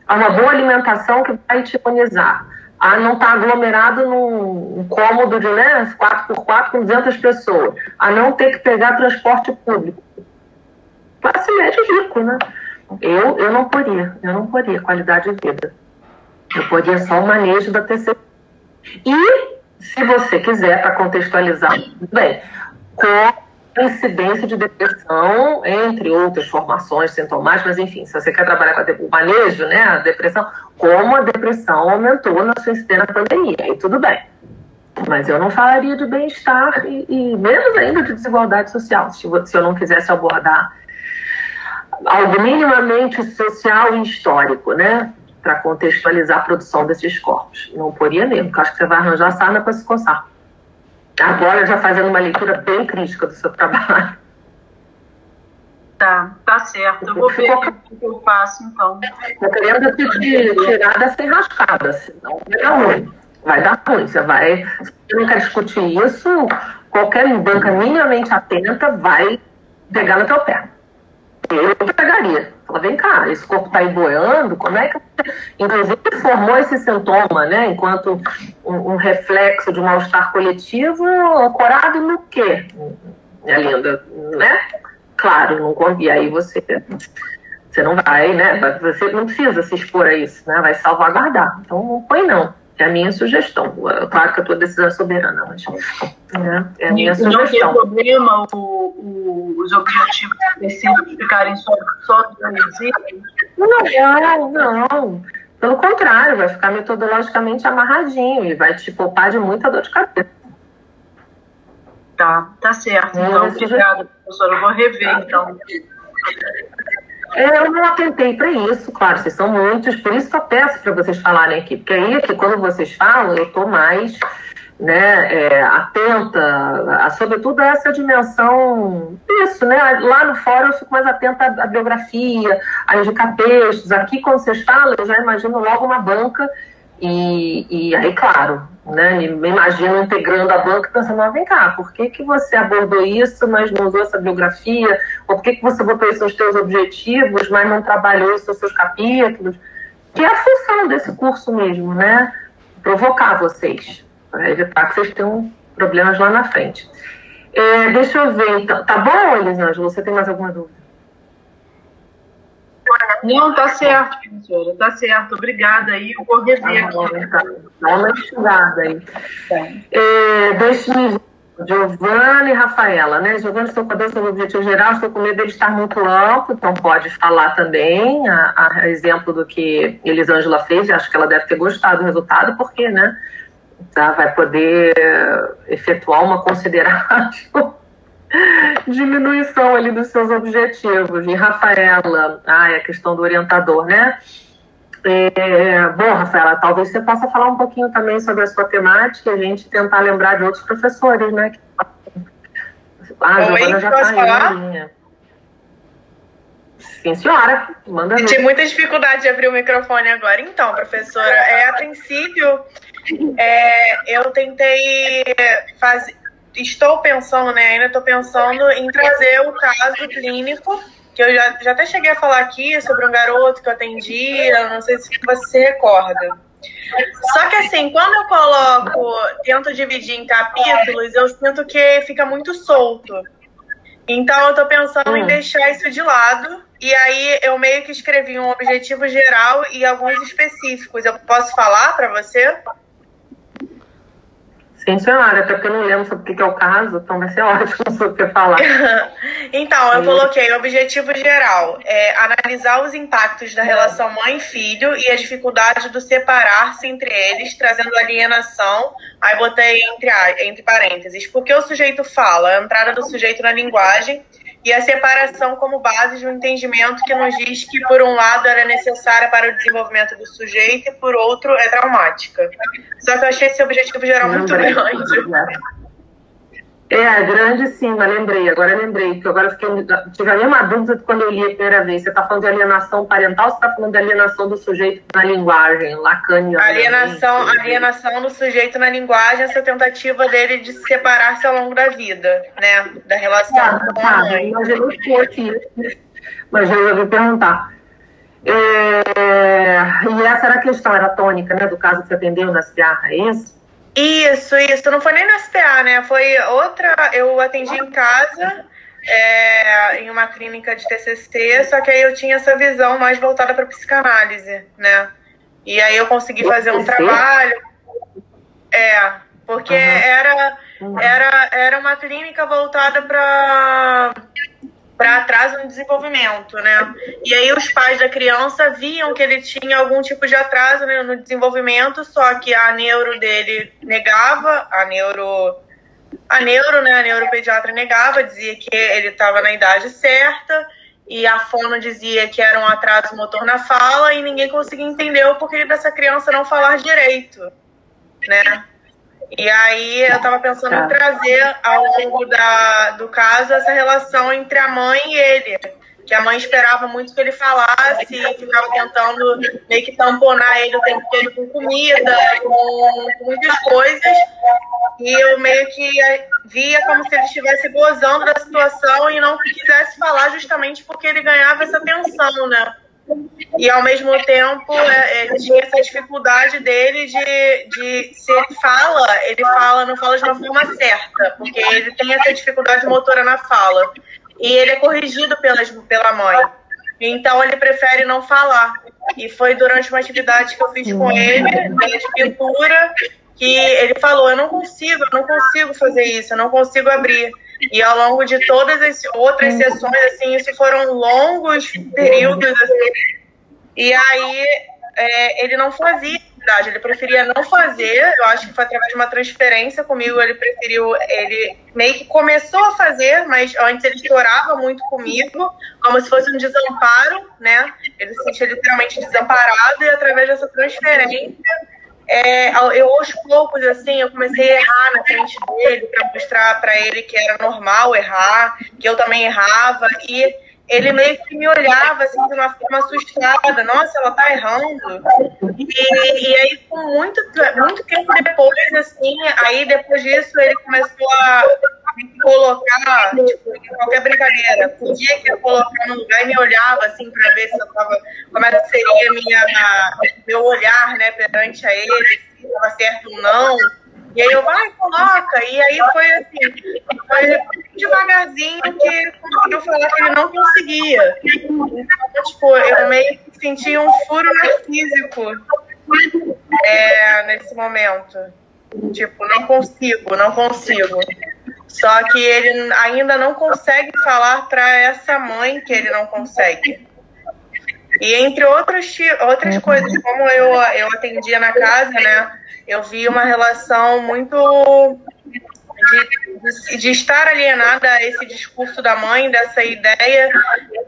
a uma boa alimentação que vai te imunizar, a não estar tá aglomerado num cômodo de né, 4x4 com 200 pessoas, a não ter que pegar transporte público. Classe média rico, né? Eu, eu não poderia, eu não poderia qualidade de vida. Eu poderia só o manejo da TCC. E, se você quiser, para contextualizar, bem, com incidência de depressão, entre outras formações sintomáticas, mas enfim, se você quer trabalhar com o manejo, né, a depressão, como a depressão aumentou na sua incidência na pandemia, aí tudo bem. Mas eu não falaria de bem-estar e, e, menos ainda de desigualdade social, se, se eu não quisesse abordar algo minimamente social e histórico, né, para contextualizar a produção desses corpos. Não poderia mesmo, porque acho que você vai arranjar sarna para se coçar agora já fazendo uma leitura bem crítica do seu trabalho. Tá, tá certo. Eu vou ver o que eu faço, então. Estou querendo te tirar dessa enrascada, senão vai dar ruim. Vai dar ruim. Você vai. Se você não quer discutir isso, qualquer banca minimamente atenta vai pegar no teu pé. Eu pegaria. Fala, vem cá, esse corpo está aí boiando, como é que. Inclusive, formou esse sintoma, né? Enquanto um, um reflexo de um mal-estar coletivo, ancorado no quê, minha linda? Né? Claro, não, e aí você Você não vai, né? Você não precisa se expor a isso, né? Vai salvaguardar. Então não põe não. É a minha sugestão. Claro que a tua decisão é soberana, mas né? é a minha e sugestão. Não tem problema o, o, os objetivos específicos ficarem só, só Não, não. Pelo contrário, vai ficar metodologicamente amarradinho e vai te poupar de muita dor de cabeça. Tá, tá certo. Então, obrigada, professora. Eu vou rever, então. É, eu não atentei para isso, claro, vocês são muitos, por isso que eu peço para vocês falarem aqui, porque aí que quando vocês falam, eu estou mais né, é, atenta, a, sobretudo a essa dimensão, isso, né? Lá no fórum eu fico mais atenta à, à biografia, a indicar textos. Aqui, quando vocês falam, eu já imagino logo uma banca e, e aí, claro, né, me imagino integrando a banca pensando, ah, vem cá, por que, que você abordou isso, mas não usou essa biografia? Ou por que, que você botou isso nos seus objetivos, mas não trabalhou isso nos seus capítulos? Que é a função desse curso mesmo, né? Provocar vocês, para evitar que vocês tenham problemas lá na frente. É, deixa eu ver, então. Tá bom, Elisângela? Você tem mais alguma dúvida? Não, tá certo, professora, tá certo. Obrigada aí. Eu vou rever tá aqui. Tá. Dá uma estudada aí. Tá. É, Deixe-me Giovana e Rafaela, né? Giovana, estou com a dança do objetivo geral, estou com medo dele estar muito amplo, então pode falar também, a, a exemplo do que Elisângela fez, acho que ela deve ter gostado do resultado, porque, né, tá, vai poder efetuar uma considerável diminuição ali dos seus objetivos. E Rafaela, ah, é a questão do orientador, né? É, bom, Rafaela, talvez você possa falar um pouquinho também sobre a sua temática e a gente tentar lembrar de outros professores, né? Ah, a Giovana já está linha. Sim, senhora. Manda Tive muita dificuldade de abrir o microfone agora. Então, professora, é, a princípio, é, eu tentei fazer estou pensando, né? Ainda estou pensando em trazer o caso clínico, que eu já, já até cheguei a falar aqui sobre um garoto que eu atendia, não sei se você se recorda. Só que assim, quando eu coloco, tento dividir em capítulos, eu sinto que fica muito solto. Então eu tô pensando hum. em deixar isso de lado. E aí eu meio que escrevi um objetivo geral e alguns específicos. Eu posso falar para você? Senhora, até porque eu não lembro sobre o que é o caso, então vai ser ótimo se você falar. então, eu coloquei o objetivo geral, é analisar os impactos da relação mãe-filho e a dificuldade do separar-se entre eles, trazendo alienação, aí botei entre, entre parênteses, porque o sujeito fala, a entrada do sujeito na linguagem, e a separação como base de um entendimento que nos diz que, por um lado, era necessária para o desenvolvimento do sujeito e, por outro, é traumática. Só que eu achei esse objetivo geral muito grande. É, grande sim, mas lembrei, agora lembrei, que agora fiquei, tive a mesma dúvida quando eu li a primeira vez. Você está falando de alienação parental ou você está falando de alienação do sujeito na linguagem, lacaniana? Alienação, alienação do sujeito na linguagem, essa tentativa dele de se separar-se ao longo da vida, né? Da relação ah, com a tá, mãe. Mas eu aqui, mas eu resolvi perguntar. É, e essa era a questão, era a tônica, né, do caso que você atendeu na SPA, é isso? Isso, isso. Não foi nem no SPA, né? Foi outra. Eu atendi em casa, é, em uma clínica de TCC, só que aí eu tinha essa visão mais voltada para psicanálise, né? E aí eu consegui fazer um trabalho. É, porque uhum. era, era, era uma clínica voltada para para atraso no desenvolvimento, né? E aí os pais da criança viam que ele tinha algum tipo de atraso né, no desenvolvimento, só que a neuro dele negava, a neuro a neuro, né, a neuropediatra negava, dizia que ele estava na idade certa, e a fono dizia que era um atraso motor na fala, e ninguém conseguia entender o porquê dessa criança não falar direito, né? E aí eu estava pensando tá. em trazer ao longo da, do caso essa relação entre a mãe e ele. Que a mãe esperava muito que ele falasse e ficava tentando meio que tamponar ele o tempo inteiro com comida, com, com muitas coisas. E eu meio que via como se ele estivesse gozando da situação e não quisesse falar justamente porque ele ganhava essa atenção, né? E ao mesmo tempo é, é, tinha essa dificuldade dele de, de se ele fala, ele fala, não fala de uma forma certa, porque ele tem essa dificuldade motora na fala. E ele é corrigido pelas, pela mãe. então ele prefere não falar. E foi durante uma atividade que eu fiz com ele, de pintura, que ele falou: Eu não consigo, eu não consigo fazer isso, eu não consigo abrir. E ao longo de todas as outras sessões, assim, isso foram longos períodos, assim, e aí é, ele não fazia verdade, ele preferia não fazer. Eu acho que foi através de uma transferência comigo. Ele preferiu, ele meio que começou a fazer, mas antes ele chorava muito comigo, como se fosse um desamparo, né? Ele se sentia literalmente desamparado e através dessa transferência. É, eu aos poucos assim eu comecei a errar na frente dele para mostrar para ele que era normal errar que eu também errava e ele meio que me olhava assim de uma forma assustada, nossa, ela tá errando. E, e aí, com muito, muito tempo depois, assim, aí depois disso ele começou a me colocar, tipo, qualquer brincadeira, podia que eu colocar no lugar e me olhava assim para ver se eu tava, como era que seria minha, meu olhar, né, perante a ele, se estava certo ou não. E aí eu, vai, coloca. E aí foi assim, foi devagarzinho que conseguiu falar que ele não conseguia. Então, tipo, eu meio que senti um furo narcísico é, nesse momento. Tipo, não consigo, não consigo. Só que ele ainda não consegue falar para essa mãe que ele não consegue. E entre outros, outras coisas, como eu, eu atendia na casa, né? eu vi uma relação muito de, de, de, estar alienada a esse discurso da mãe, dessa ideia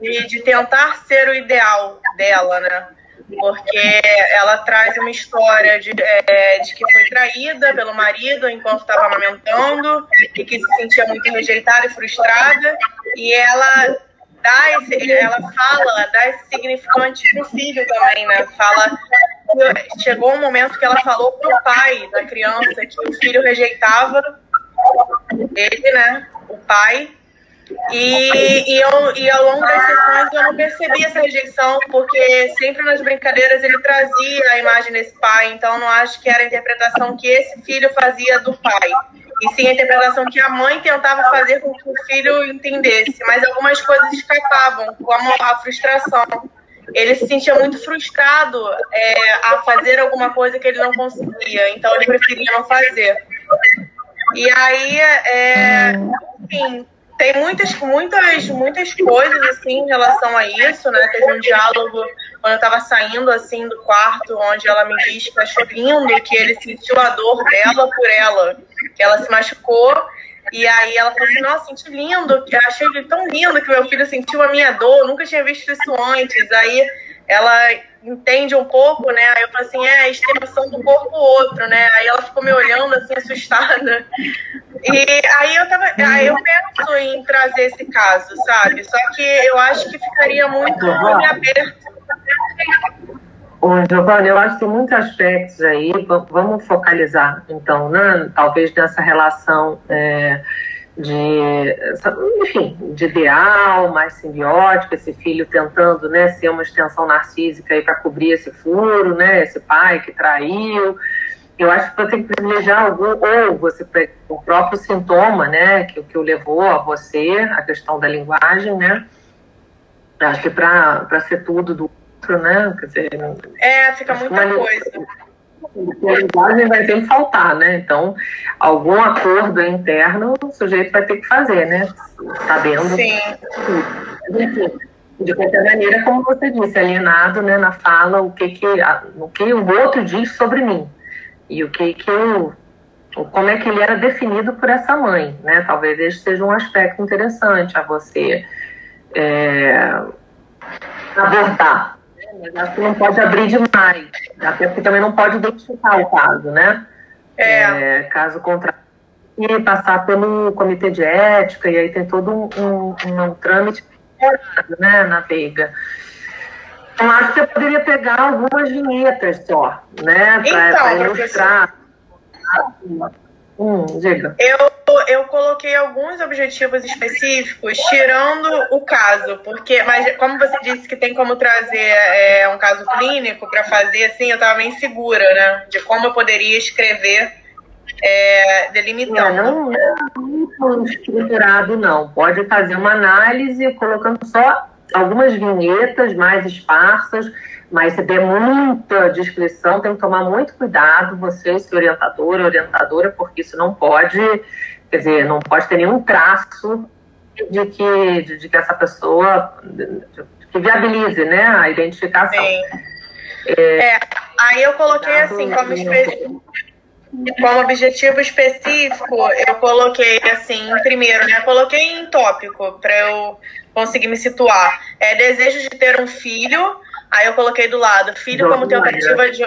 de, de tentar ser o ideal dela, né? Porque ela traz uma história de, é, de que foi traída pelo marido enquanto estava amamentando e que se sentia muito rejeitada e frustrada, e ela dá esse, ela fala, dá esse significante pro filho também, né? Fala chegou um momento que ela falou pro pai da criança que o filho rejeitava ele, né? O pai. E, e, eu, e ao longo das sessões eu não percebi essa rejeição, porque sempre nas brincadeiras ele trazia a imagem desse pai, então não acho que era a interpretação que esse filho fazia do pai. E sim a interpretação que a mãe tentava fazer com que o filho entendesse, mas algumas coisas escapavam, como a frustração ele se sentia muito frustrado é, a fazer alguma coisa que ele não conseguia, então ele preferia não fazer. E aí, é, enfim, tem muitas, muitas, muitas coisas assim em relação a isso, né? Teve um diálogo quando eu estava saindo assim do quarto, onde ela me diz que achou lindo, que ele sentiu a dor dela por ela, que ela se machucou e aí ela falou assim, nossa, senti lindo, achei ele tão lindo que meu filho sentiu a minha dor, nunca tinha visto isso antes. Aí ela entende um pouco, né? Aí eu falei assim, é a extensão do corpo outro, né? Aí ela ficou me olhando assim, assustada. E aí eu tava. Aí eu penso em trazer esse caso, sabe? Só que eu acho que ficaria muito aberto Ô, Giovanni, eu acho que tem muitos aspectos aí, vamos focalizar, então, né, talvez nessa relação é, de, enfim, de ideal, mais simbiótico, esse filho tentando né, ser uma extensão narcísica para cobrir esse furo, né, esse pai que traiu. Eu acho que você tem que privilegiar algum, ou você o próprio sintoma, né, que, que o levou a você, a questão da linguagem, né, acho que para ser tudo do outro, né? Quer dizer, é, fica muita coisa. A linguagem vai ter que faltar, né? Então, algum acordo interno o sujeito vai ter que fazer, né? Sabendo. Sim. Enfim, de qualquer maneira, como você disse, alienado né, na fala o que, que, o que o outro diz sobre mim. E o que, que eu. Como é que ele era definido por essa mãe, né? Talvez esse seja um aspecto interessante a você é, abordar mas acho que não pode abrir demais, até porque também não pode identificar o caso, né? É. é caso contrário, e passar pelo comitê de ética, e aí tem todo um, um, um trâmite né, na Veiga. Então, acho que você poderia pegar algumas vinhetas só, né, para então, ilustrar. Hum. Eu, eu coloquei alguns objetivos específicos, tirando o caso, porque, mas como você disse que tem como trazer é, um caso clínico para fazer, assim, eu estava bem segura, né, de como eu poderia escrever é, delimitando. Não, não, não estruturado, não. Pode fazer uma análise colocando só algumas vinhetas mais esparsas, mas se der muita descrição, tem que tomar muito cuidado, você, se orientador, orientadora, porque isso não pode, quer dizer, não pode ter nenhum traço de que, de, de que essa pessoa que viabilize né, a identificação. É, é, aí eu coloquei assim, como, como objetivo específico, eu coloquei assim, primeiro, né? Coloquei em tópico para eu conseguir me situar. É desejo de ter um filho. Aí eu coloquei do lado, filho como tentativa de,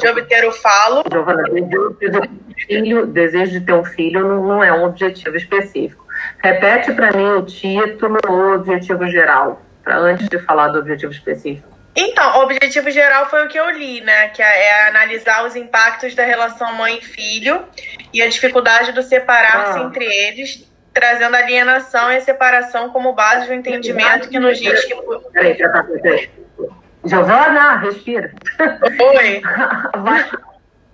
de obter o falo. Giovana, desejo de ter um filho, desejo de ter um filho não é um objetivo específico. Repete para mim o título ou objetivo geral, para antes de falar do objetivo específico. Então, o objetivo geral foi o que eu li, né? Que é, é analisar os impactos da relação mãe filho e a dificuldade do separar-se ah. entre eles, trazendo alienação e separação como base do entendimento que nos diz que. Peraí, peraí, Giovana, respira. Oi. Vai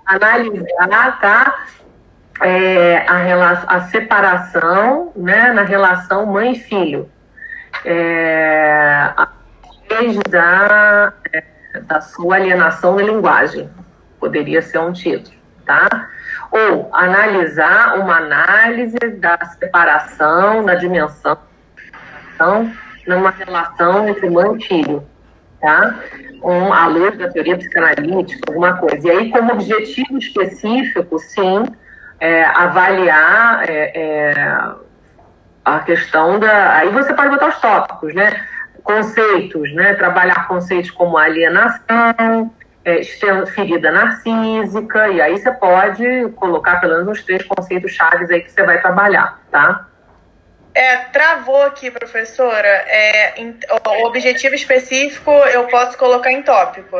analisar, tá? É, a, relação, a separação né, na relação mãe filho. É, da, é, da sua alienação da linguagem. Poderia ser um título, tá? Ou analisar uma análise da separação, da dimensão, numa relação entre mãe e filho, tá? Um, luz da teoria psicanalítica, alguma coisa. E aí, como objetivo específico, sim, é, avaliar é, é, a questão da. Aí você pode botar os tópicos, né? conceitos, né? Trabalhar conceitos como alienação, é, ferida narcísica, e aí você pode colocar pelo menos uns três conceitos chaves aí que você vai trabalhar, tá? É, travou aqui, professora. É, o objetivo específico eu posso colocar em tópico.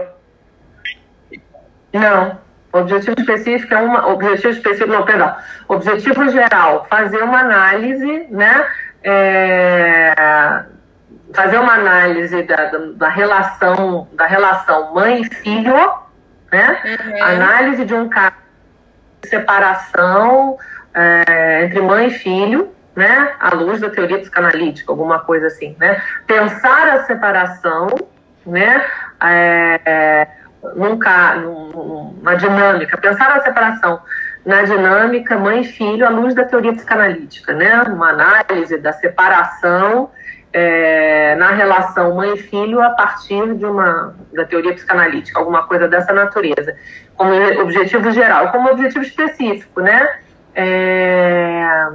Não. Objetivo específico é uma. Objetivo específico, não, perdão. Objetivo geral, fazer uma análise, né? É, fazer uma análise da, da, relação da relação mãe e filho, né? Uhum. Análise de um caso de separação é, entre mãe e filho, né? À luz da teoria psicanalítica, alguma coisa assim, né? Pensar a separação, né? É, é, nunca, numa dinâmica, pensar a separação na dinâmica mãe e filho à luz da teoria psicanalítica, né? Uma análise da separação é, na relação mãe filho a partir de uma da teoria psicanalítica, alguma coisa dessa natureza, como objetivo geral, como objetivo específico, né? É,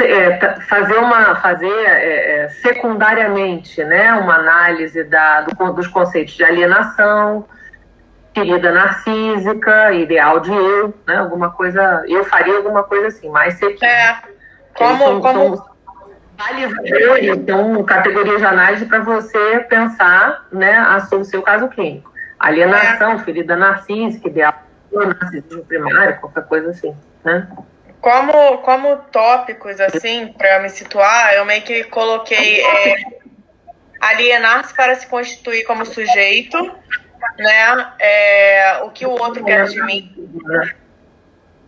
é fazer uma fazer é, é, secundariamente, né, uma análise da, do, dos conceitos de alienação, querida narcísica, ideal de eu, né, alguma coisa, eu faria alguma coisa assim, mais sequinha. É. Como, são, como, são, então, categoria de análise para você pensar né, o seu caso clínico. Alienação, é. ferida narcísica, ideal, narcisismo primário, qualquer coisa assim, né? Como, como tópicos, assim, para me situar, eu meio que coloquei é, alienar-se para se constituir como sujeito, né? É, o que o outro quer de mim.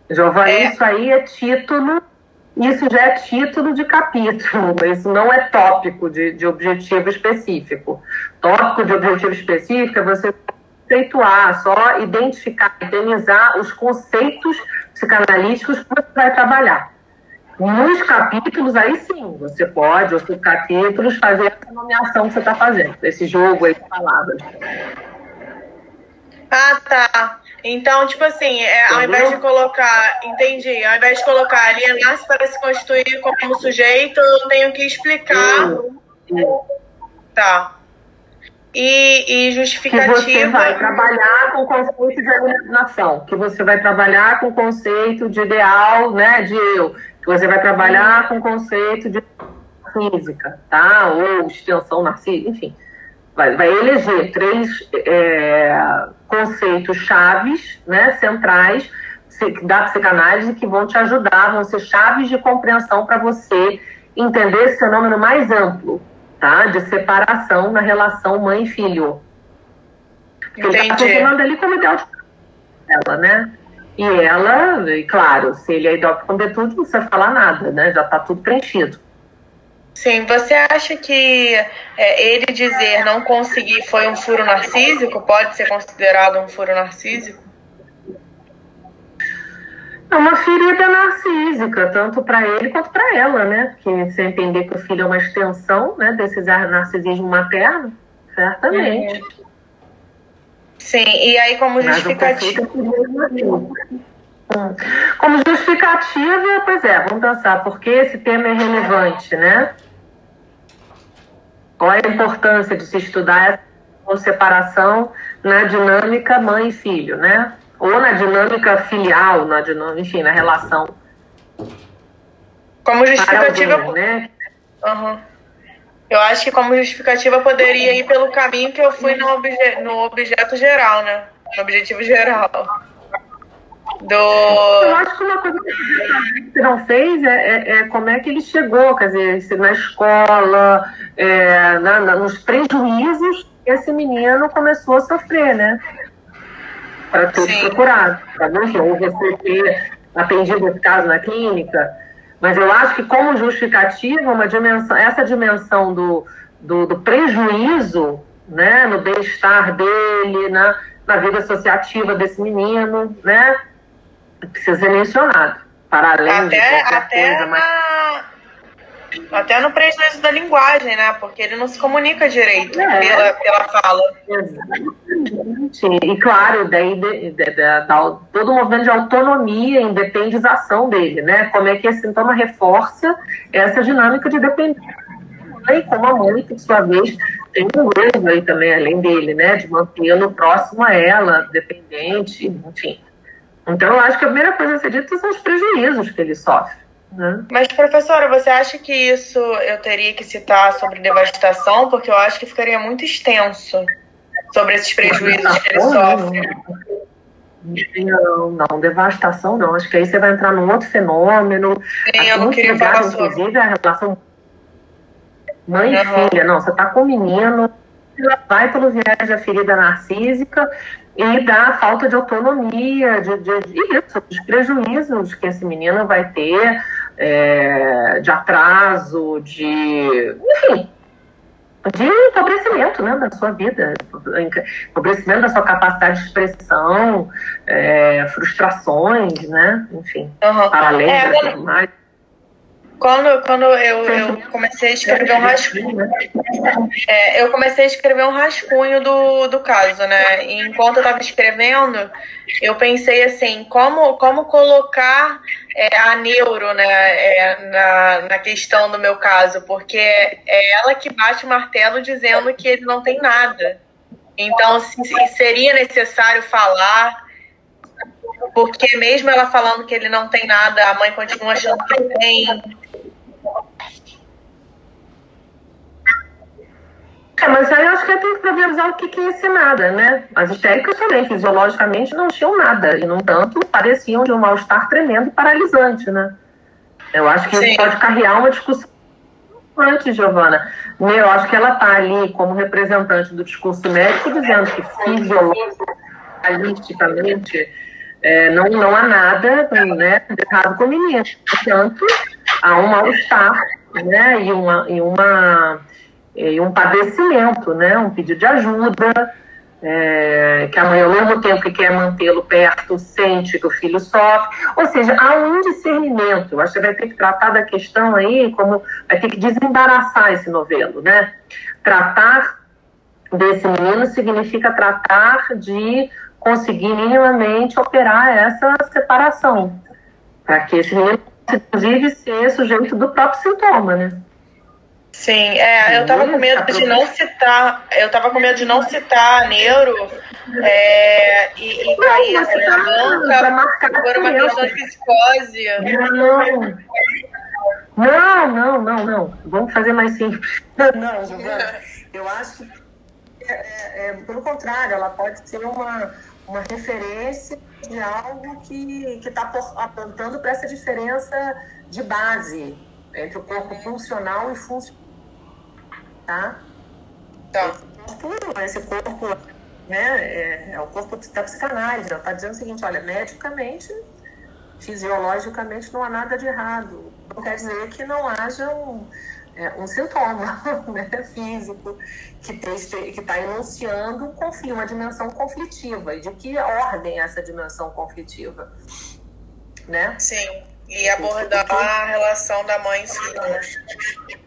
Giovanni, é. isso aí é título isso já é título de capítulo, isso não é tópico de, de objetivo específico. Tópico de objetivo específico é você conceituar, só identificar, eternizar os conceitos psicanalíticos que você vai trabalhar. Nos capítulos, aí sim, você pode, os capítulos, fazer essa nomeação que você está fazendo, esse jogo aí de palavras. Ah, tá. Então, tipo assim, é, ao invés de colocar, entendi, ao invés de colocar alienar-se para se constituir como sujeito, eu tenho que explicar. Tá. E, e justificativa. Que você vai trabalhar com o conceito de alienação, que você vai trabalhar com o conceito de ideal, né, de eu, que você vai trabalhar com o conceito de física, tá? Ou extensão narcísica, enfim vai, vai eleger três é, conceitos chaves, né, centrais da psicanálise que vão te ajudar, vão ser chaves de compreensão para você entender esse fenômeno mais amplo, tá? De separação na relação mãe-filho. Porque ele está funcionando ali como ideal de ela, né? E ela, e claro, se ele é idófilo com não precisa falar nada, né? Já está tudo preenchido. Sim, você acha que é, ele dizer não conseguir foi um furo narcísico? Pode ser considerado um furo narcísico? É uma ferida narcísica, tanto para ele quanto para ela, né? Que você entender que o filho é uma extensão né, desse narcisismo materno, certamente. Uhum. Sim, e aí como justificativa. Como justificativa, pois é, vamos pensar, por que esse tema é relevante, né? Qual é a importância de se estudar essa separação na dinâmica mãe e filho, né? Ou na dinâmica filial, na dinâmica, enfim, na relação. Como justificativa. Alguém, né? Uhum. Eu acho que como justificativa poderia ir pelo caminho que eu fui no, obje no objeto geral, né? No objetivo geral. Do... Eu acho que uma coisa que você não fez é, é, é, como é que ele chegou, quer dizer, na escola, é, na, na, nos prejuízos que esse menino começou a sofrer, né? Para ter procurado. Para não ou você ter atendido esse caso na clínica, mas eu acho que como justificativa, uma dimensão, essa dimensão do, do, do prejuízo né, no bem-estar dele, na, na vida associativa desse menino, né? Precisa ser mencionado. Para além até, de até coisa, na... Até no prejuízo da linguagem, né? Porque ele não se comunica direito é. pela, pela fala. Sim, e claro, daí de, de, de, todo o movimento de autonomia, independização dele, né? Como é que esse sintoma reforça essa dinâmica de dependência. E como a mãe, que por sua vez tem um erro aí também, além dele, né? De mantê-lo próximo a ela, dependente, enfim. Então, eu acho que a primeira coisa a ser dita são os prejuízos que ele sofre. Né? Mas, professora, você acha que isso eu teria que citar sobre devastação? Porque eu acho que ficaria muito extenso sobre esses prejuízos que ele sofre. Não, não, devastação não. Acho que aí você vai entrar num outro fenômeno. Sim, eu não queria falar sobre. Inclusive, a relação mãe e filha. Não, você está com o menino, vai pelo viés da ferida narcísica e da falta de autonomia, de, de, de isso, dos prejuízos que esse menino vai ter, é, de atraso, de. enfim, de empobrecimento né, da sua vida, empobrecimento da sua capacidade de expressão, é, frustrações, né? Enfim, uhum. paralelas, é, mais. Quando, quando eu, eu comecei a escrever um rascunho, é, eu comecei a escrever um rascunho do, do caso, né? E enquanto eu estava escrevendo, eu pensei assim, como, como colocar é, a neuro né, é, na, na questão do meu caso, porque é ela que bate o martelo dizendo que ele não tem nada. Então, se, seria necessário falar porque mesmo ela falando que ele não tem nada, a mãe continua achando que tem. É, mas aí eu acho que tem que problematizar o que, que é esse nada, né? As histéricas também, fisiologicamente, não tinham nada. E, no entanto, pareciam de um mal-estar tremendo e paralisante, né? Eu acho que Sim. isso pode carrear uma discussão antes, Giovana. Eu acho que ela está ali como representante do discurso médico, dizendo que fisiologicamente é, não, não há nada né, de errado com o menino. Portanto, há um mal-estar né, e, uma, e, uma, um padecimento, né, um pedido de ajuda, é, que a mãe, ao mesmo tempo que quer mantê-lo perto, sente que o filho sofre. Ou seja, há um discernimento. Acho que vai ter que tratar da questão aí, como vai ter que desembaraçar esse novelo, né? Tratar desse menino significa tratar de conseguir minimamente operar essa separação, para que esse menino inclusive ser sujeito do próprio sintoma, né? Sim, é, eu tava com medo de não citar, eu tava com medo de não citar neuro é, e, e cair essa banca por uma questão de psicose. Não. não, não, não, não. Vamos fazer mais simples. Não, Giovana, eu acho que é, é, é, pelo contrário, ela pode ser uma, uma referência de algo que está apontando para essa diferença de base entre o corpo funcional e funcional. Tá? Tá. Esse corpo, né, é, é o corpo da psicanálise. Ela está dizendo o seguinte: olha, medicamente, fisiologicamente, não há nada de errado. Não quer dizer que não haja um, é um sintoma né, físico que está enunciando um conflito, uma dimensão conflitiva. E de que ordem é essa dimensão conflitiva? Né? Sim, e abordar a relação da mãe e filho.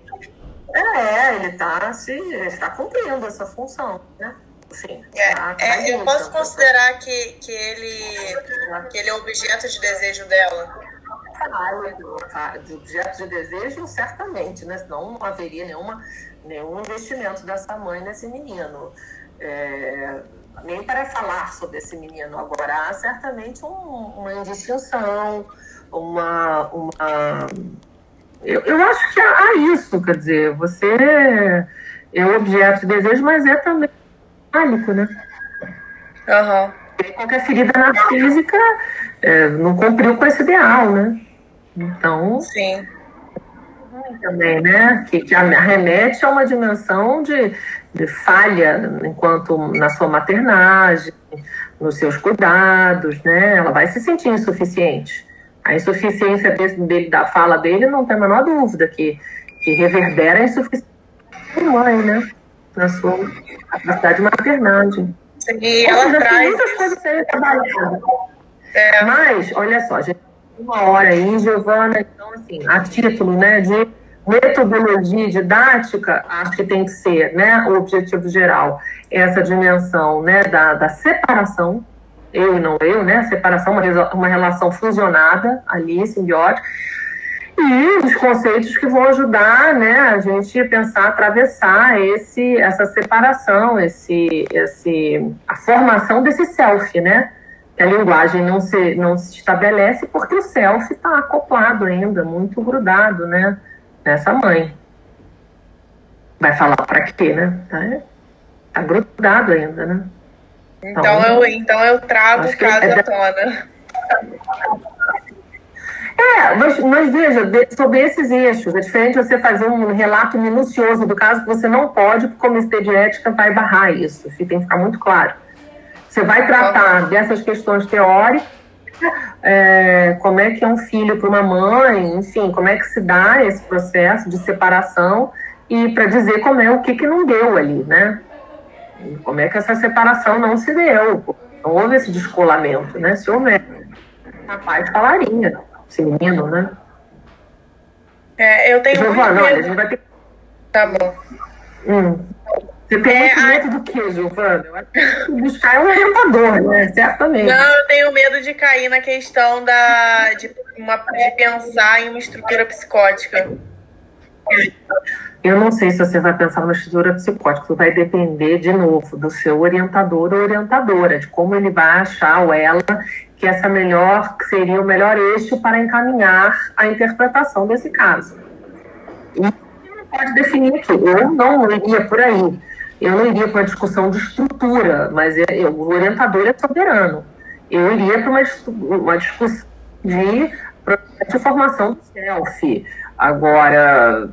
É, ele está se, tá cumprindo essa função, né? Sim, é, tá, tá é, eu posso considerar que, que, ele, que ele é objeto de desejo dela? de objeto de desejo, certamente, né? Senão não haveria nenhuma, nenhum investimento dessa mãe nesse menino. É, nem para falar sobre esse menino agora, há certamente um, uma indistinção, uma. uma eu, eu acho que há isso, quer dizer, você é objeto de desejo, mas é também pánico, né? Uhum. Qualquer ferida narcísica é, não cumpriu com esse ideal, né? Então. Sim. Também, né? Que, que remete a uma dimensão de, de falha enquanto na sua maternagem, nos seus cuidados, né? Ela vai se sentir insuficiente. A insuficiência dele, da fala dele, não tem a menor dúvida que, que reverbera a insuficiência da mãe, né? Na sua capacidade de maternagem. E ela seja, traz... muitas coisas serem trabalhadas. É. Mas, olha só, gente uma hora aí, Giovana, então, assim, a título né, de metodologia didática, acho que tem que ser né, o objetivo geral, essa dimensão né, da, da separação, eu e não eu, né, separação, uma, uma relação fusionada ali, simbiótica, e os conceitos que vão ajudar né, a gente a pensar, atravessar esse, essa separação, esse, esse, a formação desse self, né? que a linguagem não se, não se estabelece porque o self está acoplado ainda, muito grudado, né? Nessa mãe. Vai falar para quê, né? Tá, tá, grudado ainda, né? Então, então eu, então eu trago o caso é, à tona. É, mas, mas veja, sobre esses eixos, é diferente você fazer um relato minucioso do caso que você não pode, porque o comitê de ética vai barrar isso, tem que ficar muito claro. Você vai tratar dessas questões teóricas, é, como é que é um filho para uma mãe, enfim, como é que se dá esse processo de separação e para dizer como é o que, que não deu ali, né? Como é que essa separação não se deu? Não houve esse descolamento, né? Se houver, rapaz falaria, esse menino, né? É, eu tenho. Giovana, olha, a gente vai ter. Tá bom. Hum. Você tem é, muito medo a... do que, Giovana? Buscar um orientador, né? Certamente. Não, eu tenho medo de cair na questão da, de, uma, de pensar em uma estrutura psicótica. Eu não sei se você vai pensar numa estrutura psicótica, vai depender, de novo, do seu orientador ou orientadora, de como ele vai achar ou ela que essa melhor, que seria o melhor eixo para encaminhar a interpretação desse caso. E pode definir aqui, eu não iria por aí eu não iria para uma discussão de estrutura, mas eu, o orientador é soberano. Eu iria para uma, uma discussão de de formação do self. Agora,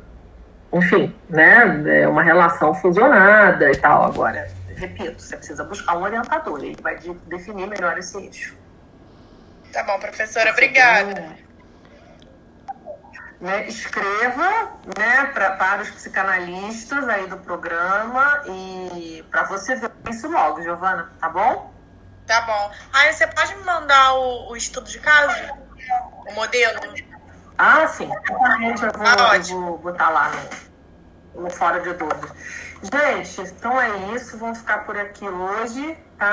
enfim, né, é uma relação fusionada e tal. Agora, repito, você precisa buscar um orientador, ele vai definir melhor esse eixo. Tá bom, professora, obrigada né, escreva né, pra, para os psicanalistas aí do programa e para você ver isso logo, Giovana, tá bom? Tá bom. Aí você pode me mandar o, o estudo de caso? O modelo? Ah, sim. Exatamente, eu vou, ah, eu vou botar lá no, no Fora de Dúvidas. Gente, então é isso. Vamos ficar por aqui hoje, tá?